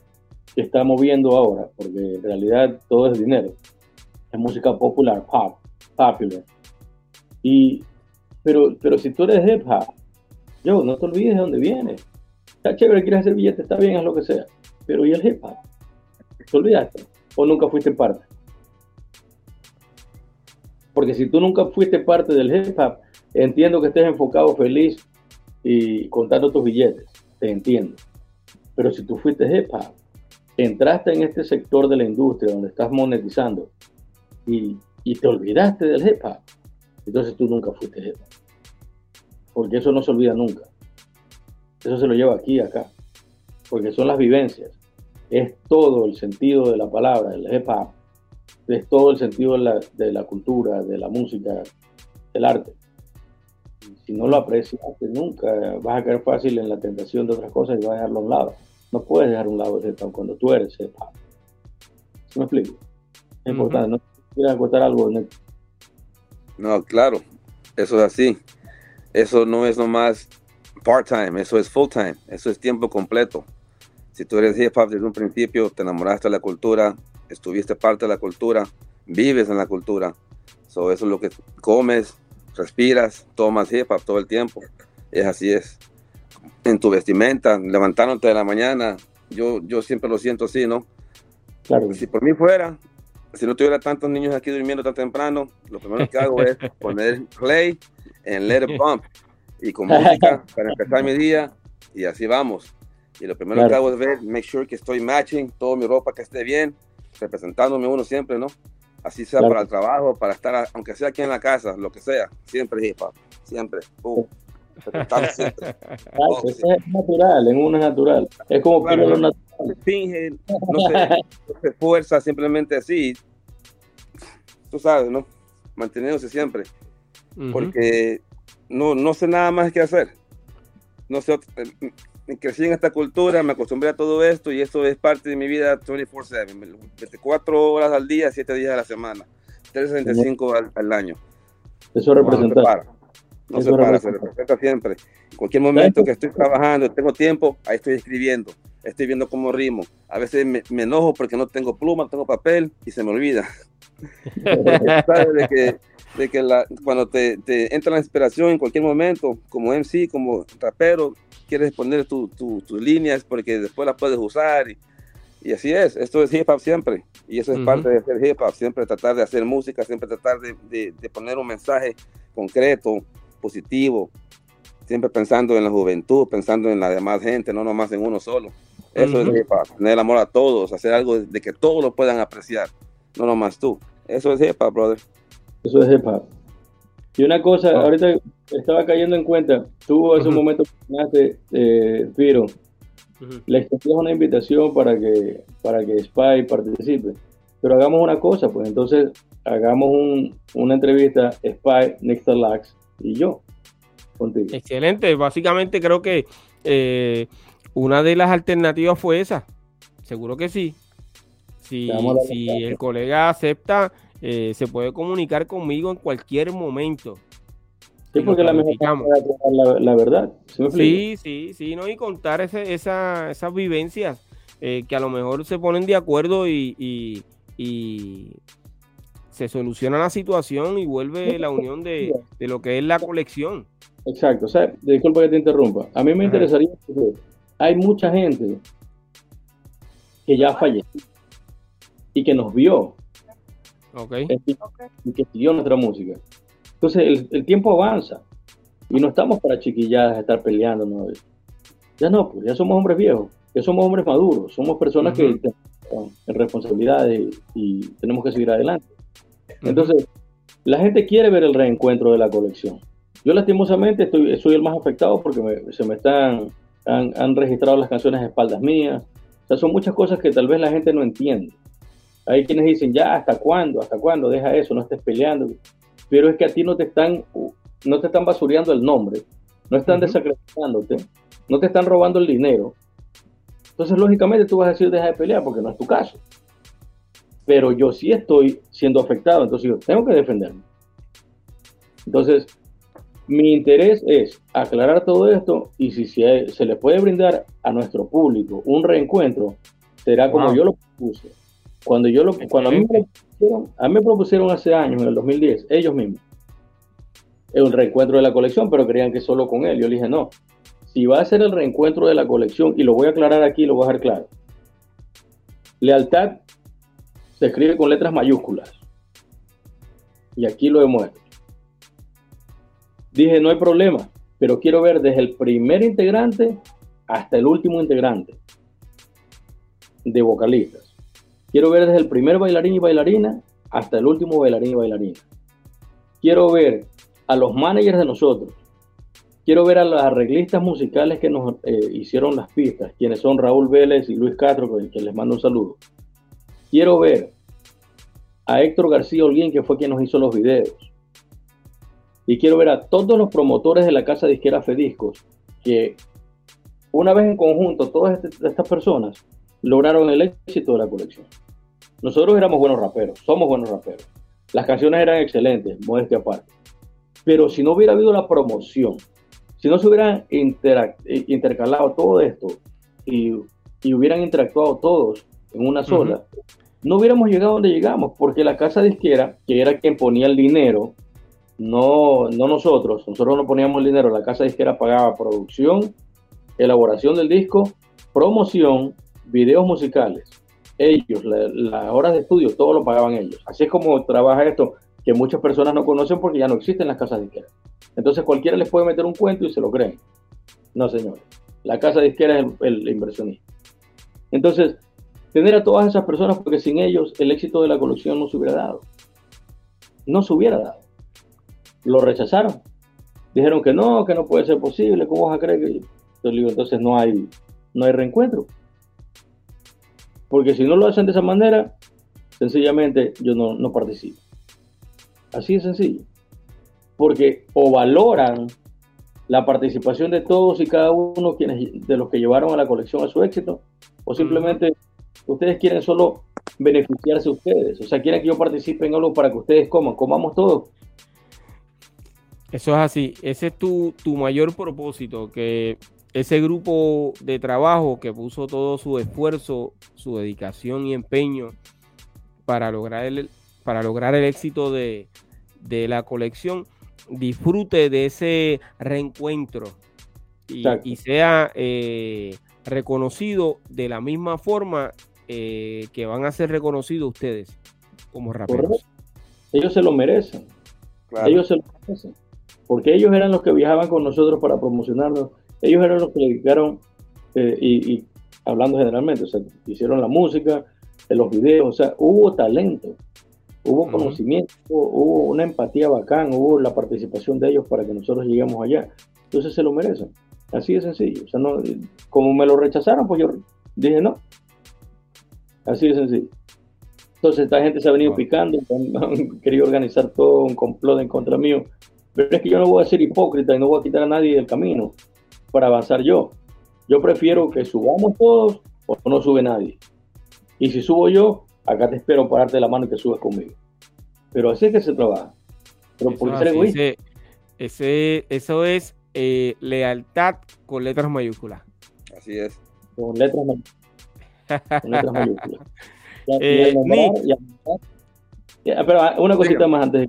que está moviendo ahora, porque en realidad todo es dinero. Es música popular, pop, popular. Y, pero, pero si tú eres hip hop, yo, no te olvides de dónde vienes. Está chévere, quieres hacer billetes, está bien, haz lo que sea. Pero ¿y el hip hop? ¿Te olvidaste? ¿O nunca fuiste parte? Porque si tú nunca fuiste parte del hip hop, entiendo que estés enfocado, feliz y contando tus billetes. Te entiendo. Pero si tú fuiste hip hop, entraste en este sector de la industria donde estás monetizando y, y te olvidaste del hip hop, entonces tú nunca fuiste hip. Porque eso no se olvida nunca. Eso se lo lleva aquí y acá. Porque son las vivencias. Es todo el sentido de la palabra, el hip hop. Es todo el sentido de la, de la cultura, de la música, del arte. Si no lo aprecias, nunca vas a caer fácil en la tentación de otras cosas y vas a dejarlo a un lado. No puedes dejar a un lado el hip hop cuando tú eres hip hop. ¿Sí me explico? Es importante. No quieres acotar algo, No, claro. Eso es así. Eso no es nomás part-time, eso es full-time, eso es tiempo completo. Si tú eres hip hop desde un principio, te enamoraste de la cultura, estuviste parte de la cultura, vives en la cultura. eso es lo que comes, respiras, tomas hip hop todo el tiempo. Es así es. En tu vestimenta, levantándote de la mañana, yo, yo siempre lo siento así, ¿no? Claro. Si por mí fuera, si no tuviera tantos niños aquí durmiendo tan temprano, lo primero que hago es poner play en Let It Bump y con música para empezar mi día y así vamos. Y lo primero que hago es ver, make sure que estoy matching, toda mi ropa que esté bien, representándome uno siempre, ¿no? Así sea para el trabajo, para estar, aunque sea aquí en la casa, lo que sea, siempre hip hop, siempre. Uh, siempre. Oh, es natural, en uno es natural. Es como que no, no finge, no se, esfuerza, simplemente así. Tú sabes, ¿no? Manteniéndose siempre. Porque no, no sé nada más que hacer. No sé, eh, crecí en esta cultura, me acostumbré a todo esto y esto es parte de mi vida 24/7, 24 horas al día, 7 días a la semana, 365 al, al año. Eso representa. No se para, se representa siempre. En cualquier momento que estoy trabajando, tengo tiempo, ahí estoy escribiendo, estoy viendo cómo rimo. A veces me, enojo porque no tengo pluma, no tengo papel y se me olvida. sabes de que de que la, cuando te, te, entra la inspiración en cualquier momento, como MC, como rapero, quieres poner tus líneas porque después las puedes usar. Y, y, así es, esto es hip hop siempre. Y eso es parte de ser hip hop, siempre tratar de hacer música, siempre tratar de, de, poner un mensaje concreto, positivo, siempre pensando en la juventud, pensando en la demás gente, no nomás en uno solo. Eso es hip hop, tener amor a todos, hacer algo de que todos lo puedan apreciar, no nomás tú. Eso es hip hop, brother. Eso es hip hop. Y una cosa, ah. ahorita estaba cayendo en cuenta, tú hace un momento mencionaste, eh, Piro, le extendías una invitación para que, para que Spy participe. Pero hagamos una cosa, pues entonces hagamos una entrevista Spy, Nexter Lax y yo. Contigo. Excelente, básicamente creo que eh, una de las alternativas fue esa. Seguro que sí. Si, si el colega acepta, eh, se puede comunicar conmigo en cualquier momento. Sí, porque la, la, verdad. ¿sí, sí, sí, no, y contar ese, esa, esas vivencias eh, que a lo mejor se ponen de acuerdo y, y, se soluciona la situación y vuelve la unión de, de, lo que es la colección. Exacto, o sea, disculpa que te interrumpa. A mí me interesaría porque hay mucha gente que ya falleció y que nos vio Okay. Y que siguió nuestra música. Entonces el, tiempo avanza y no estamos para chiquilladas estar peleando. ¿no? Ya no, pues ya somos hombres viejos, ya somos hombres maduros, somos personas que tenemos responsabilidades y, tenemos que seguir adelante. Entonces, la gente quiere ver el reencuentro de la colección. Yo lastimosamente estoy, soy el más afectado porque se me están, han, han registrado las canciones a espaldas mías. O sea, son muchas cosas que tal vez la gente no entiende. Hay quienes dicen, ya, ¿hasta cuándo? ¿Hasta cuándo? Deja eso, no estés peleando. Pero es que a ti no te están, no te están basureando el nombre, no están desacreditándote, no te están robando el dinero. Entonces, lógicamente, tú vas a decir, deja de pelear, porque no es tu caso. Pero yo sí estoy siendo afectado, entonces yo tengo que defenderme. Entonces, mi interés es aclarar todo esto y si se, le puede brindar a nuestro público un reencuentro, será como yo lo propuse cuando yo lo, cuando a mí, me propusieron, a mí me propusieron hace años, en el 2010, ellos mismos, el reencuentro de la colección, pero creían que solo con él. Yo le dije, no, si va a ser el reencuentro de la colección, y lo voy a aclarar aquí, lo voy a dejar claro. Lealtad se escribe con letras mayúsculas. Y aquí lo demuestro. Dije, no hay problema, pero quiero ver desde el primer integrante hasta el último integrante de vocalistas. Quiero ver desde el primer bailarín y bailarina hasta el último bailarín y bailarina. Quiero ver a los managers de nosotros. Quiero ver a las arreglistas musicales que nos eh, hicieron las pistas, quienes son Raúl Vélez y Luis Castro, con quien les mando un saludo. Quiero ver a Héctor García Holguín, que fue quien nos hizo los videos. Y quiero ver a todos los promotores de la casa disquera Fediscos, que una vez en conjunto, todas este, estas personas lograron el éxito de la colección. Nosotros éramos buenos raperos, somos buenos raperos. Las canciones eran excelentes, modestia aparte. Pero si no hubiera habido la promoción, si no se hubieran intercalado todo esto y, hubieran interactuado todos en una sola, no hubiéramos llegado donde llegamos, porque la casa disquera, que era quien ponía el dinero, no, no nosotros, nosotros no poníamos el dinero, la casa disquera pagaba producción, elaboración del disco, promoción, videos musicales. Ellos, las horas de estudio, todo lo pagaban ellos. Así es como trabaja esto, que muchas personas no conocen porque ya no existen las casas disqueras. Entonces cualquiera les puede meter un cuento y se lo creen. No, señores. La casa disquera es el, inversionista. Entonces, tener a todas esas personas, porque sin ellos el éxito de la colección no se hubiera dado. No se hubiera dado. Lo rechazaron. Dijeron que no, que no puede ser posible. ¿Cómo vas a creer que.? Entonces no hay, no hay reencuentro. Porque si no lo hacen de esa manera, sencillamente yo no, no participo. Así de sencillo. Porque o valoran la participación de todos y cada uno quienes, de los que llevaron a la colección a su éxito, o simplemente ustedes quieren solo beneficiarse ustedes. O sea, quieren que yo participe en algo para que ustedes coman. Comamos todos. Eso es así. Ese es tu, tu mayor propósito, que ese grupo de trabajo que puso todo su esfuerzo, su dedicación y empeño para lograr el, para lograr el éxito de, la colección, disfrute de ese reencuentro y, sea eh, reconocido de la misma forma eh, que van a ser reconocidos ustedes como raperos. Ellos se lo merecen. Ellos se lo merecen. Porque ellos eran los que viajaban con nosotros para promocionarnos ellos eran los que le dedicaron, eh, y, hablando generalmente, o sea, hicieron la música, los videos, o sea, hubo talento, hubo conocimiento, hubo, una empatía bacán, hubo la participación de ellos para que nosotros lleguemos allá. Entonces se lo merecen. Así de sencillo. O sea, no, como me lo rechazaron, pues yo dije no. Así de sencillo. Entonces esta gente se ha venido picando, han, querido organizar todo un complot en contra mío. Pero es que yo no voy a ser hipócrita y no voy a quitar a nadie del camino para avanzar yo. Yo prefiero que subamos todos o no sube nadie. Y si subo yo, acá te espero pararte la mano y que subas conmigo. Pero así es que se trabaja. Pero por ser egoísta. Ese, eso es eh, lealtad con letras mayúsculas. Así es. Con letras, mayúsculas. pero una cosita más antes.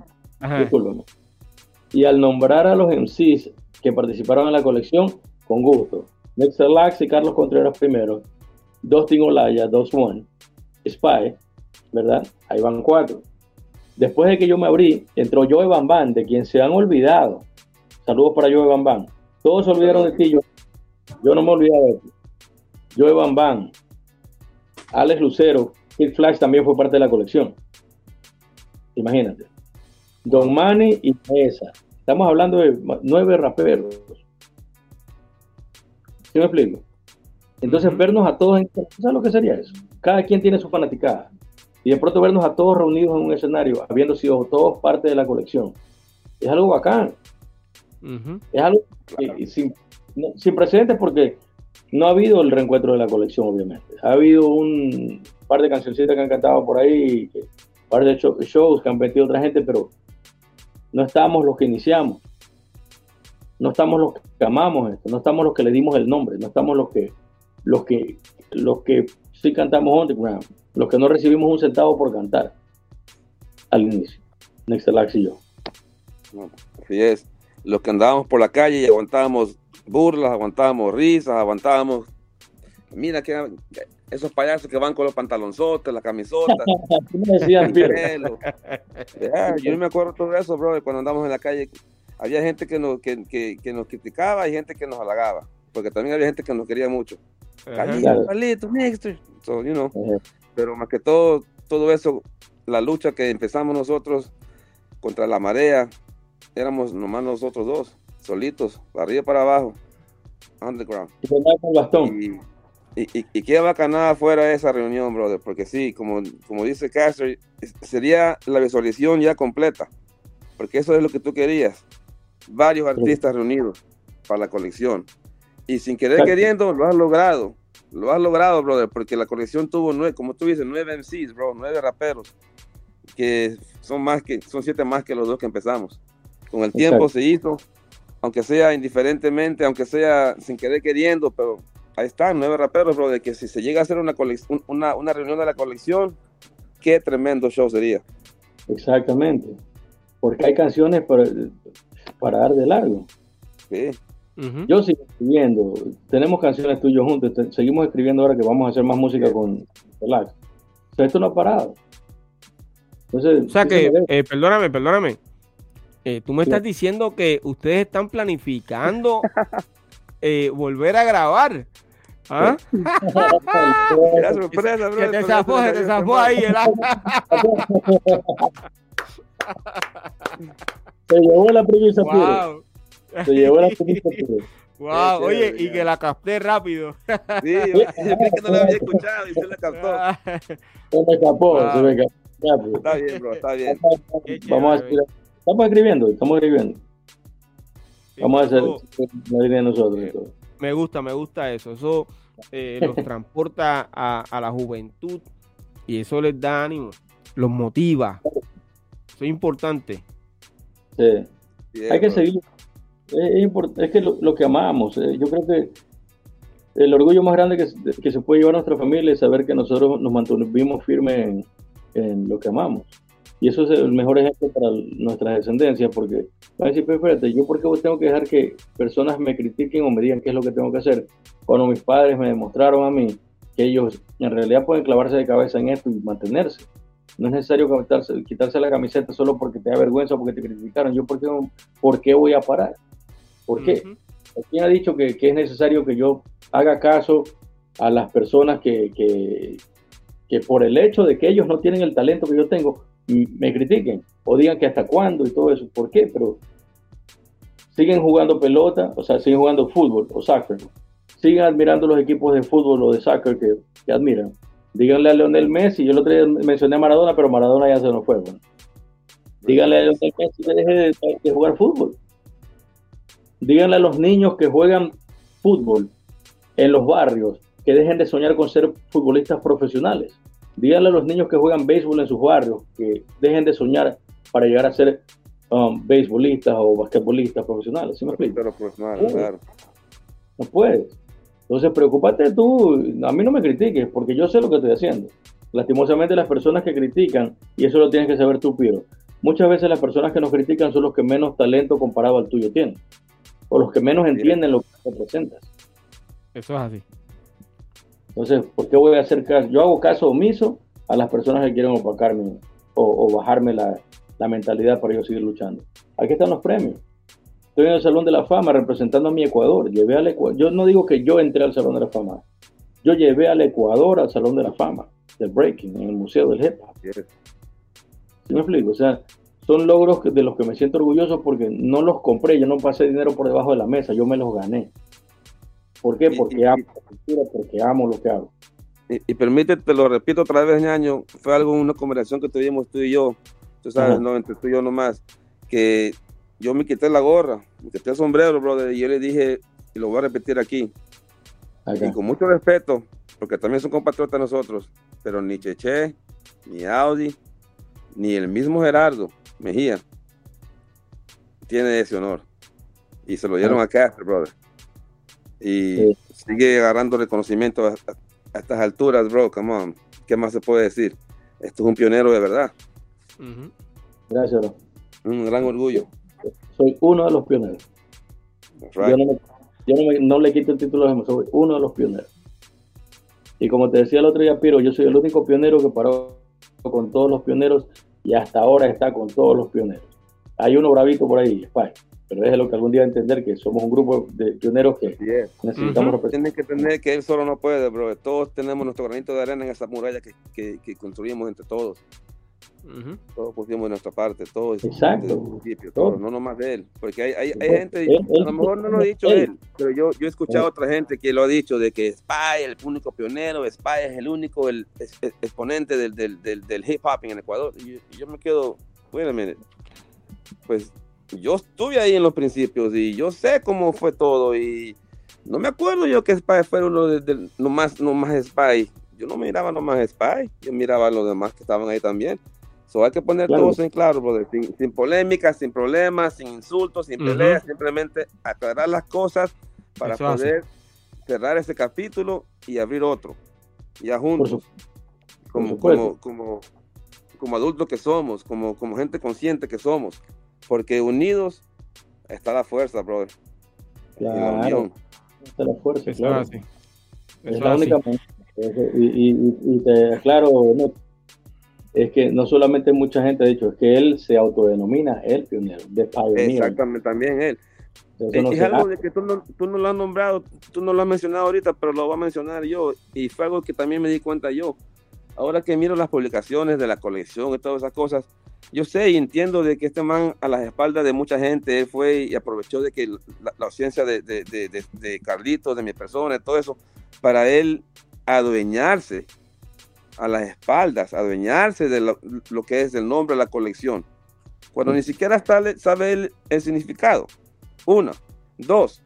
Y al nombrar a los MCs que participaron en la colección, con gusto. Nexter Lax y Carlos Contreras primero. Dustin Olaya, 2-1. Spy, ¿verdad? Ahí van cuatro. Después de que yo me abrí, entró Joe Bambán, de quien se han olvidado. Saludos para Joe Bambán. Todos se olvidaron de ti, yo, yo no me olvidé de ti. Joe Bambán, Alex Lucero, Kid Flash también fue parte de la colección. Imagínate. Don Manny y Mesa. Estamos hablando de nueve raperos. ¿Sí me explico? Entonces, vernos a todos, en, ¿sabes lo que sería eso? Cada quien tiene su fanaticada. Y de pronto vernos a todos reunidos en un escenario, habiendo sido todos parte de la colección, es algo bacán. Es algo sin, precedentes porque no ha habido el reencuentro de la colección, obviamente. Ha habido un par de cancioncitas que han cantado por ahí, un par de shows que han metido otra gente, pero no estamos los que iniciamos no estamos los que amamos esto, no estamos los que le dimos el nombre, no estamos los que, los que, los que sí cantamos underground, los que no recibimos un centavo por cantar al inicio, Nextelax y yo. así es, los que andábamos por la calle y aguantábamos burlas, aguantábamos risas, aguantábamos, mira que esos payasos que van con los pantalonzotes, las camisotas. yo no me acuerdo todo eso, bro, cuando andamos en la calle había gente que nos, que, que, nos criticaba y gente que nos halagaba, porque también había gente que nos quería mucho. Carlito, Carlito, you know. Pero más que todo, todo eso la lucha que empezamos nosotros contra la marea, éramos nomás nosotros dos, solitos, para arriba y para abajo, underground. Y, y, y, qué bacanada fuera esa reunión, brother, porque sí, como, como dice Castro, sería la visualización ya completa, porque eso es lo que tú querías, varios artistas reunidos para la colección, y sin querer queriendo lo has logrado, lo has logrado, brother, porque la colección tuvo nueve, como tú dices, nueve MCs, bro, nueve raperos, que son más que, son siete más que los dos que empezamos. Con el tiempo se hizo, aunque sea indiferentemente, aunque sea sin querer queriendo, pero ahí están, nueve raperos, bro, de que si se llega a hacer una, una, una reunión de la colección, qué tremendo show sería. Exactamente, porque hay canciones para, para dar de largo. Sí. Yo sigo escribiendo, tenemos canciones tuyos juntos, seguimos escribiendo ahora que vamos a hacer más música con Relax. O sea, esto no ha parado. Entonces, o sea que, eh, perdóname, perdóname. Eh, tú me estás diciendo que ustedes están planificando eh, volver a grabar. ¿Ah? sorpresa, bro. Que te zafó, te zafó ahí. El... Se llevó la premisa wow. Se llevó la premisa Wow, oye, y que la capté rápido. Sí, yo pensé que no la había escuchado y se la captó. Se me escapó, se me escapó. Está bien, bro, está bien. Vamos a estamos escribiendo, estamos escribiendo. Vamos a hacer la línea de nosotros. Me gusta, me gusta eso. Eso eh, los transporta a, la juventud y eso les da ánimo, los motiva. Eso es importante. Sí. Hay que seguir. Es, es que lo, que amamos, eh, yo creo que el orgullo más grande que, que, se puede llevar a nuestra familia es saber que nosotros nos mantuvimos firmes en, en lo que amamos. Y eso es el mejor ejemplo para nuestra descendencia, porque van a decir, pero espérate, ¿yo por qué tengo que dejar que personas me critiquen o me digan qué es lo que tengo que hacer? Cuando mis padres me demostraron a mí que ellos en realidad pueden clavarse de cabeza en esto y mantenerse. No es necesario quitarse, quitarse la camiseta solo porque te da vergüenza o porque te criticaron. ¿Yo por qué, por qué voy a parar? ¿Por qué? ¿Quién ha dicho que, que, es necesario que yo haga caso a las personas que, que, que por el hecho de que ellos no tienen el talento que yo tengo, me critiquen o digan que hasta cuándo y todo eso. ¿Por qué? Pero siguen jugando pelota, o sea, siguen jugando fútbol o soccer. Siguen admirando los equipos de fútbol o de soccer que, que admiran. Díganle a Leonel Messi, yo el otro día mencioné a Maradona, pero Maradona ya se nos fue. Díganle a Leonel Messi que deje de jugar fútbol. Díganle a los niños que juegan fútbol en los barrios que dejen de soñar con ser futbolistas profesionales. Díganle a los niños que juegan béisbol en sus barrios que dejen de soñar para llegar a ser um, beisbolistas o basquetbolistas profesionales. ¿Sí me explico? claro. No puedes. Entonces, preocúpate tú. A mí no me critiques porque yo sé lo que estoy haciendo. Lastimosamente, las personas que critican, y eso lo tienes que saber tú, Piro, muchas veces las personas que nos critican son los que menos talento comparado al tuyo tienen, o los que menos entienden lo que representas. Eso es así. Entonces, ¿por qué voy a hacer caso? Yo hago caso omiso a las personas que quieren opacarme o, bajarme la, mentalidad para yo seguir luchando. Aquí están los premios. Estoy en el Salón de la Fama representando a mi Ecuador. Llevé al Yo no digo que yo entré al Salón de la Fama. Yo llevé al Ecuador al Salón de la Fama del Breaking en el Museo del Hip Hop. ¿Sí me explico? O sea, son logros de los que me siento orgulloso porque no los compré, yo no pasé dinero por debajo de la mesa, yo me los gané. ¿Por qué? Porque amo porque amo lo que hago. Y, permítete, te lo repito otra vez, ñaño, fue algo, una conversación que tuvimos tú y yo, tú sabes, no, entre tú y yo nomás, que yo me quité la gorra, me quité el sombrero, brother, y yo le dije, y lo voy a repetir aquí, y con mucho respeto, porque también son compatriotas nosotros, pero ni Cheche, ni Audi, ni el mismo Gerardo Mejía tiene ese honor. Y se lo dieron a Casper, brother y sigue agarrando reconocimiento a, estas alturas, bro. Come on. ¿Qué más se puede decir? Esto es un pionero de verdad. Gracias, bro. Un gran orgullo. Soy uno de los pioneros. Yo, no, le quito el título de soy uno de los pioneros. Y como te decía el otro día, Piro, yo soy el único pionero que paró con todos los pioneros y hasta ahora está con todos los pioneros. Hay uno bravito por ahí, Spy pero déjelo que algún día entender que somos un grupo de pioneros que necesitamos representar. Tienes que entender que él solo no puede, bro. Todos tenemos nuestro granito de arena en esa muralla que, que, construimos entre todos. Todos pusimos nuestra parte, todos. Exacto. Todos, no nomás de él. Porque hay, hay, hay gente, a lo mejor no lo ha dicho él, pero yo, yo he escuchado a otra gente que lo ha dicho, de que Spy el único pionero, Spy es el único el, exponente del, del, del, hip hop en Ecuador. Y, yo me quedo, bueno, mire, pues yo estuve ahí en los principios y yo sé cómo fue todo y no me acuerdo yo que Spy fuera uno de, los más, no más Spy. Yo no miraba nomás Spy, yo miraba a los demás que estaban ahí también. So, hay que poner todo en claro, brother. Sin, sin polémicas, sin problemas, sin insultos, sin peleas, simplemente aclarar las cosas para poder cerrar ese capítulo y abrir otro. Ya juntos. Como, como, como, como, adultos que somos, como, como gente consciente que somos. Porque unidos está la fuerza, brother. Claro. la unión. Está la fuerza, claro. Es la única y, y, y, te aclaro, no, es que no solamente mucha gente ha dicho, es que él se autodenomina el pionero, de pioneer. Exactamente, también él. es algo de que tú no, tú no, lo has nombrado, tú no lo has mencionado ahorita, pero lo voy a mencionar yo. Y fue algo que también me di cuenta yo. Ahora que miro las publicaciones de la colección y todas esas cosas, yo sé y entiendo de que este man a las espaldas de mucha gente, él fue y aprovechó de que la, ausencia de, de, de, de Carlitos, de mi persona, todo eso, para él adueñarse a las espaldas, adueñarse de lo, que es el nombre de la colección, cuando ni siquiera sabe el, significado. Uno. Dos,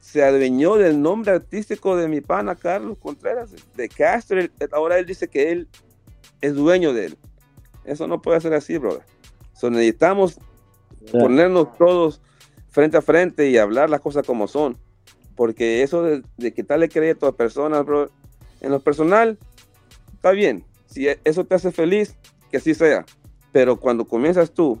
se adueñó del nombre artístico de mi pana Carlos Contreras, de Castro. Ahora él dice que él es dueño de él. Eso no puede ser así, brother. necesitamos ponernos todos frente a frente y hablar las cosas como son. Porque eso de, de quitarle crédito a personas, bro, en lo personal, está bien, si e, eso te hace feliz, que así sea, pero cuando comienzas tú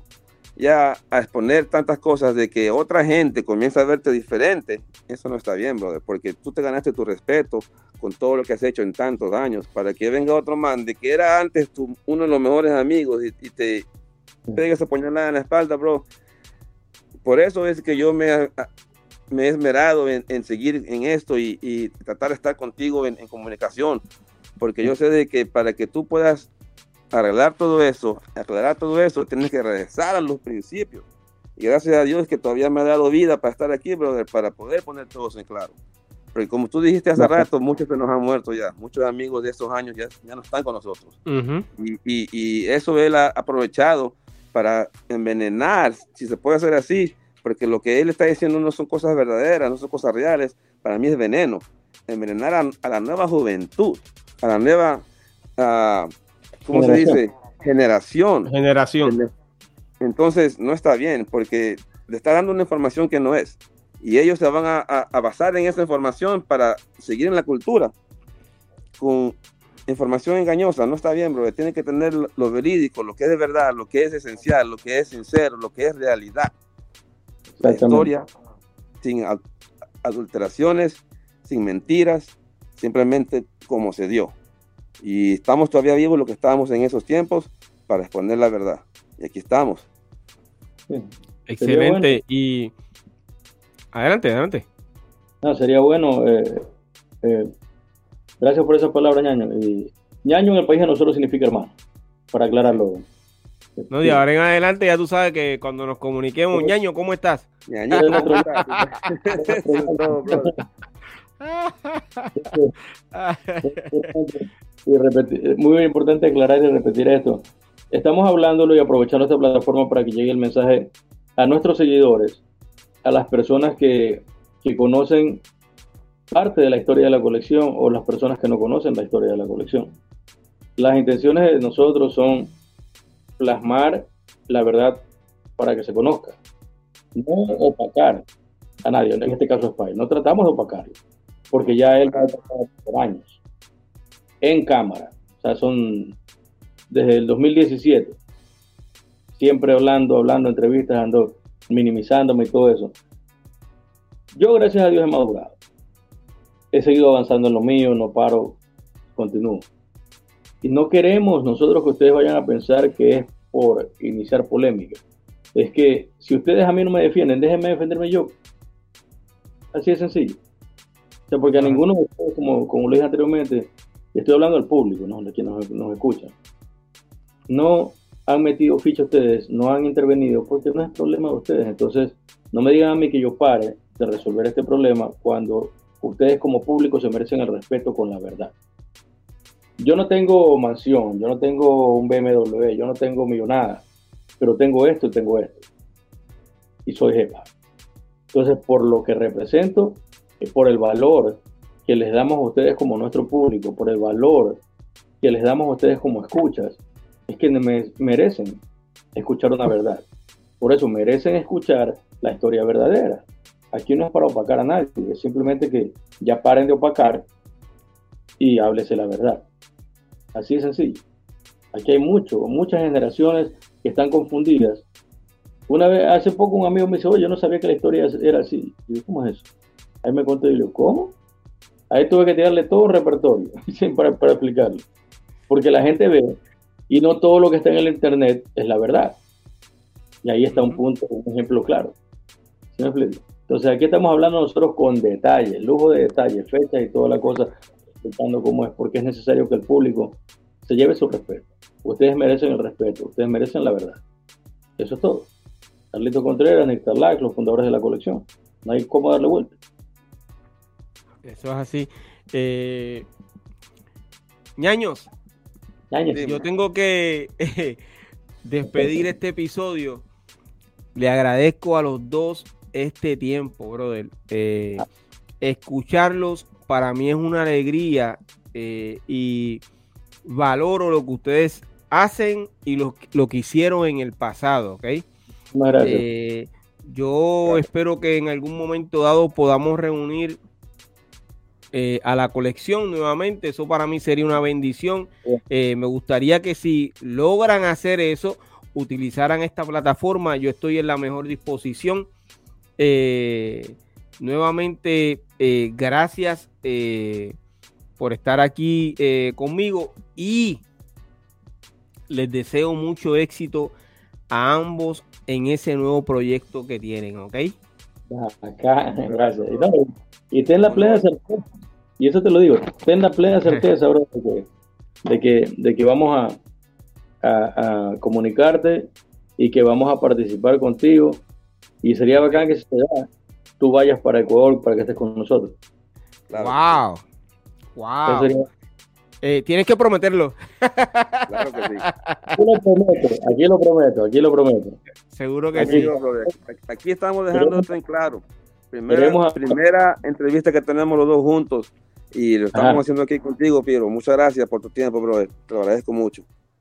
ya a exponer tantas cosas de que otra gente comienza a verte diferente, eso no está bien, brother, porque tú te ganaste tu respeto con todo lo que has hecho en tantos años, para que venga otro man de que era antes tu, uno de los mejores amigos y, te pegue esa puñalada en la espalda, bro. Por eso es que yo me, me he esmerado en, seguir en esto y, tratar de estar contigo en comunicación, porque yo sé de que para que tú puedas arreglar todo eso, aclarar todo eso, tienes que regresar a los principios. Y gracias a Dios que todavía me ha dado vida para estar aquí, brother, para poder poner todo eso en claro. Porque como tú dijiste hace rato, muchos se nos han muerto ya, muchos amigos de esos años ya, ya no están con nosotros. y, y, y, eso él ha aprovechado para envenenar, si se puede hacer así, porque lo que él está diciendo no son cosas verdaderas, no son cosas reales, para mí es veneno, envenenar a la nueva juventud a la nueva, ¿cómo se dice? Generación. Generación. Entonces, no está bien porque le está dando una información que no es. Y ellos se van a, basar en esa información para seguir en la cultura. Con información engañosa, no está bien, bro. Tiene que tener lo verídico, lo que es de verdad, lo que es esencial, lo que es sincero, lo que es realidad. La historia sin adulteraciones, sin mentiras, simplemente como se dio. Y estamos todavía vivos lo que estábamos en esos tiempos para exponer la verdad. Y aquí estamos. Excelente. Y adelante, adelante. No, sería bueno. Eh, eh, gracias por esa palabra, ñaño. Y ñaño en el país de nosotros significa hermano, para aclararlo. No, y ahora en adelante ya tú sabes que cuando nos comuniquemos, ñaño, ¿cómo estás? ñaño, y repetir, muy importante aclarar y repetir esto. Estamos hablándolo y aprovechando esta plataforma para que llegue el mensaje a nuestros seguidores, a las personas que, que conocen parte de la historia de la colección o las personas que no conocen la historia de la colección. Las intenciones de nosotros son plasmar la verdad para que se conozca, no opacar a nadie, en este caso Spy, no tratamos de opacarlo porque ya él ha pasado por años en cámara. O sea, son desde el 2017, siempre hablando, hablando, entrevistas, ando minimizándome y todo eso. Yo, gracias a Dios, he madurado. He seguido avanzando en lo mío, no paro, continúo. Y no queremos nosotros que ustedes vayan a pensar que es por iniciar polémica. Es que si ustedes a mí no me defienden, déjenme defenderme yo. Así de sencillo porque a ninguno de ustedes, como, como lo dije anteriormente, y estoy hablando del público, ¿no? de quienes nos, escuchan, no han metido ficha ustedes, no han intervenido, porque no es problema de ustedes. Entonces, no me digan a mí que yo pare de resolver este problema cuando ustedes como público se merecen el respeto con la verdad. Yo no tengo mansión, yo no tengo un BMW, yo no tengo millonada, pero tengo esto y tengo esto. Y soy jefa. Entonces, por lo que represento, por el valor que les damos a ustedes como nuestro público, por el valor que les damos a ustedes como escuchas, es que me merecen escuchar una verdad. Por eso merecen escuchar la historia verdadera. Aquí no es para opacar a nadie, es simplemente que ya paren de opacar y háblese la verdad. Así de sencillo. Aquí hay mucho, muchas generaciones que están confundidas. Una vez, hace poco un amigo me dice, oye, yo no sabía que la historia era así. Y yo, ¿cómo es eso? Ahí me conté y yo, ¿cómo? Ahí tuve que tirarle todo un repertorio para, para explicarlo. Porque la gente ve y no todo lo que está en el Internet es la verdad. Y ahí está un punto, un ejemplo claro. Entonces aquí estamos hablando nosotros con detalles, lujo de detalles, fechas y toda la cosa, explicando cómo es, porque es necesario que el público se lleve su respeto. Ustedes merecen el respeto, ustedes merecen la verdad. Eso es todo. Carlito Contreras, Nectar Lax, los fundadores de la colección. No hay cómo darle vuelta. Eso es así. Eh... Ñaños, yo tengo que despedir este episodio. Le agradezco a los dos este tiempo, brother. Eh, escucharlos para mí es una alegría eh, y valoro lo que ustedes hacen y lo, que hicieron en el pasado, ¿ok? Eh, yo espero que en algún momento dado podamos reunir eh, a la colección nuevamente. Eso para mí sería una bendición. Eh, me gustaría que si logran hacer eso, utilizaran esta plataforma. Yo estoy en la mejor disposición. Eh, nuevamente, gracias por estar aquí conmigo y les deseo mucho éxito a ambos en ese nuevo proyecto que tienen, ¿ok? Acá, gracias. Y ten la plena certeza y eso te lo digo, ten la plena certeza ahora de que, de que, vamos a, a, comunicarte y que vamos a participar contigo. Y sería bacán que tú vayas para Ecuador para que estés con nosotros. Wow. Wow. Eh, tienes que prometerlo. claro que sí. Aquí lo prometo, aquí lo prometo, aquí lo prometo. Seguro que sí. Aquí estamos dejando esto en claro. Primera, primera entrevista que tenemos los dos juntos y lo estamos haciendo aquí contigo, Piero. Muchas gracias por tu tiempo, brother. Te lo agradezco mucho.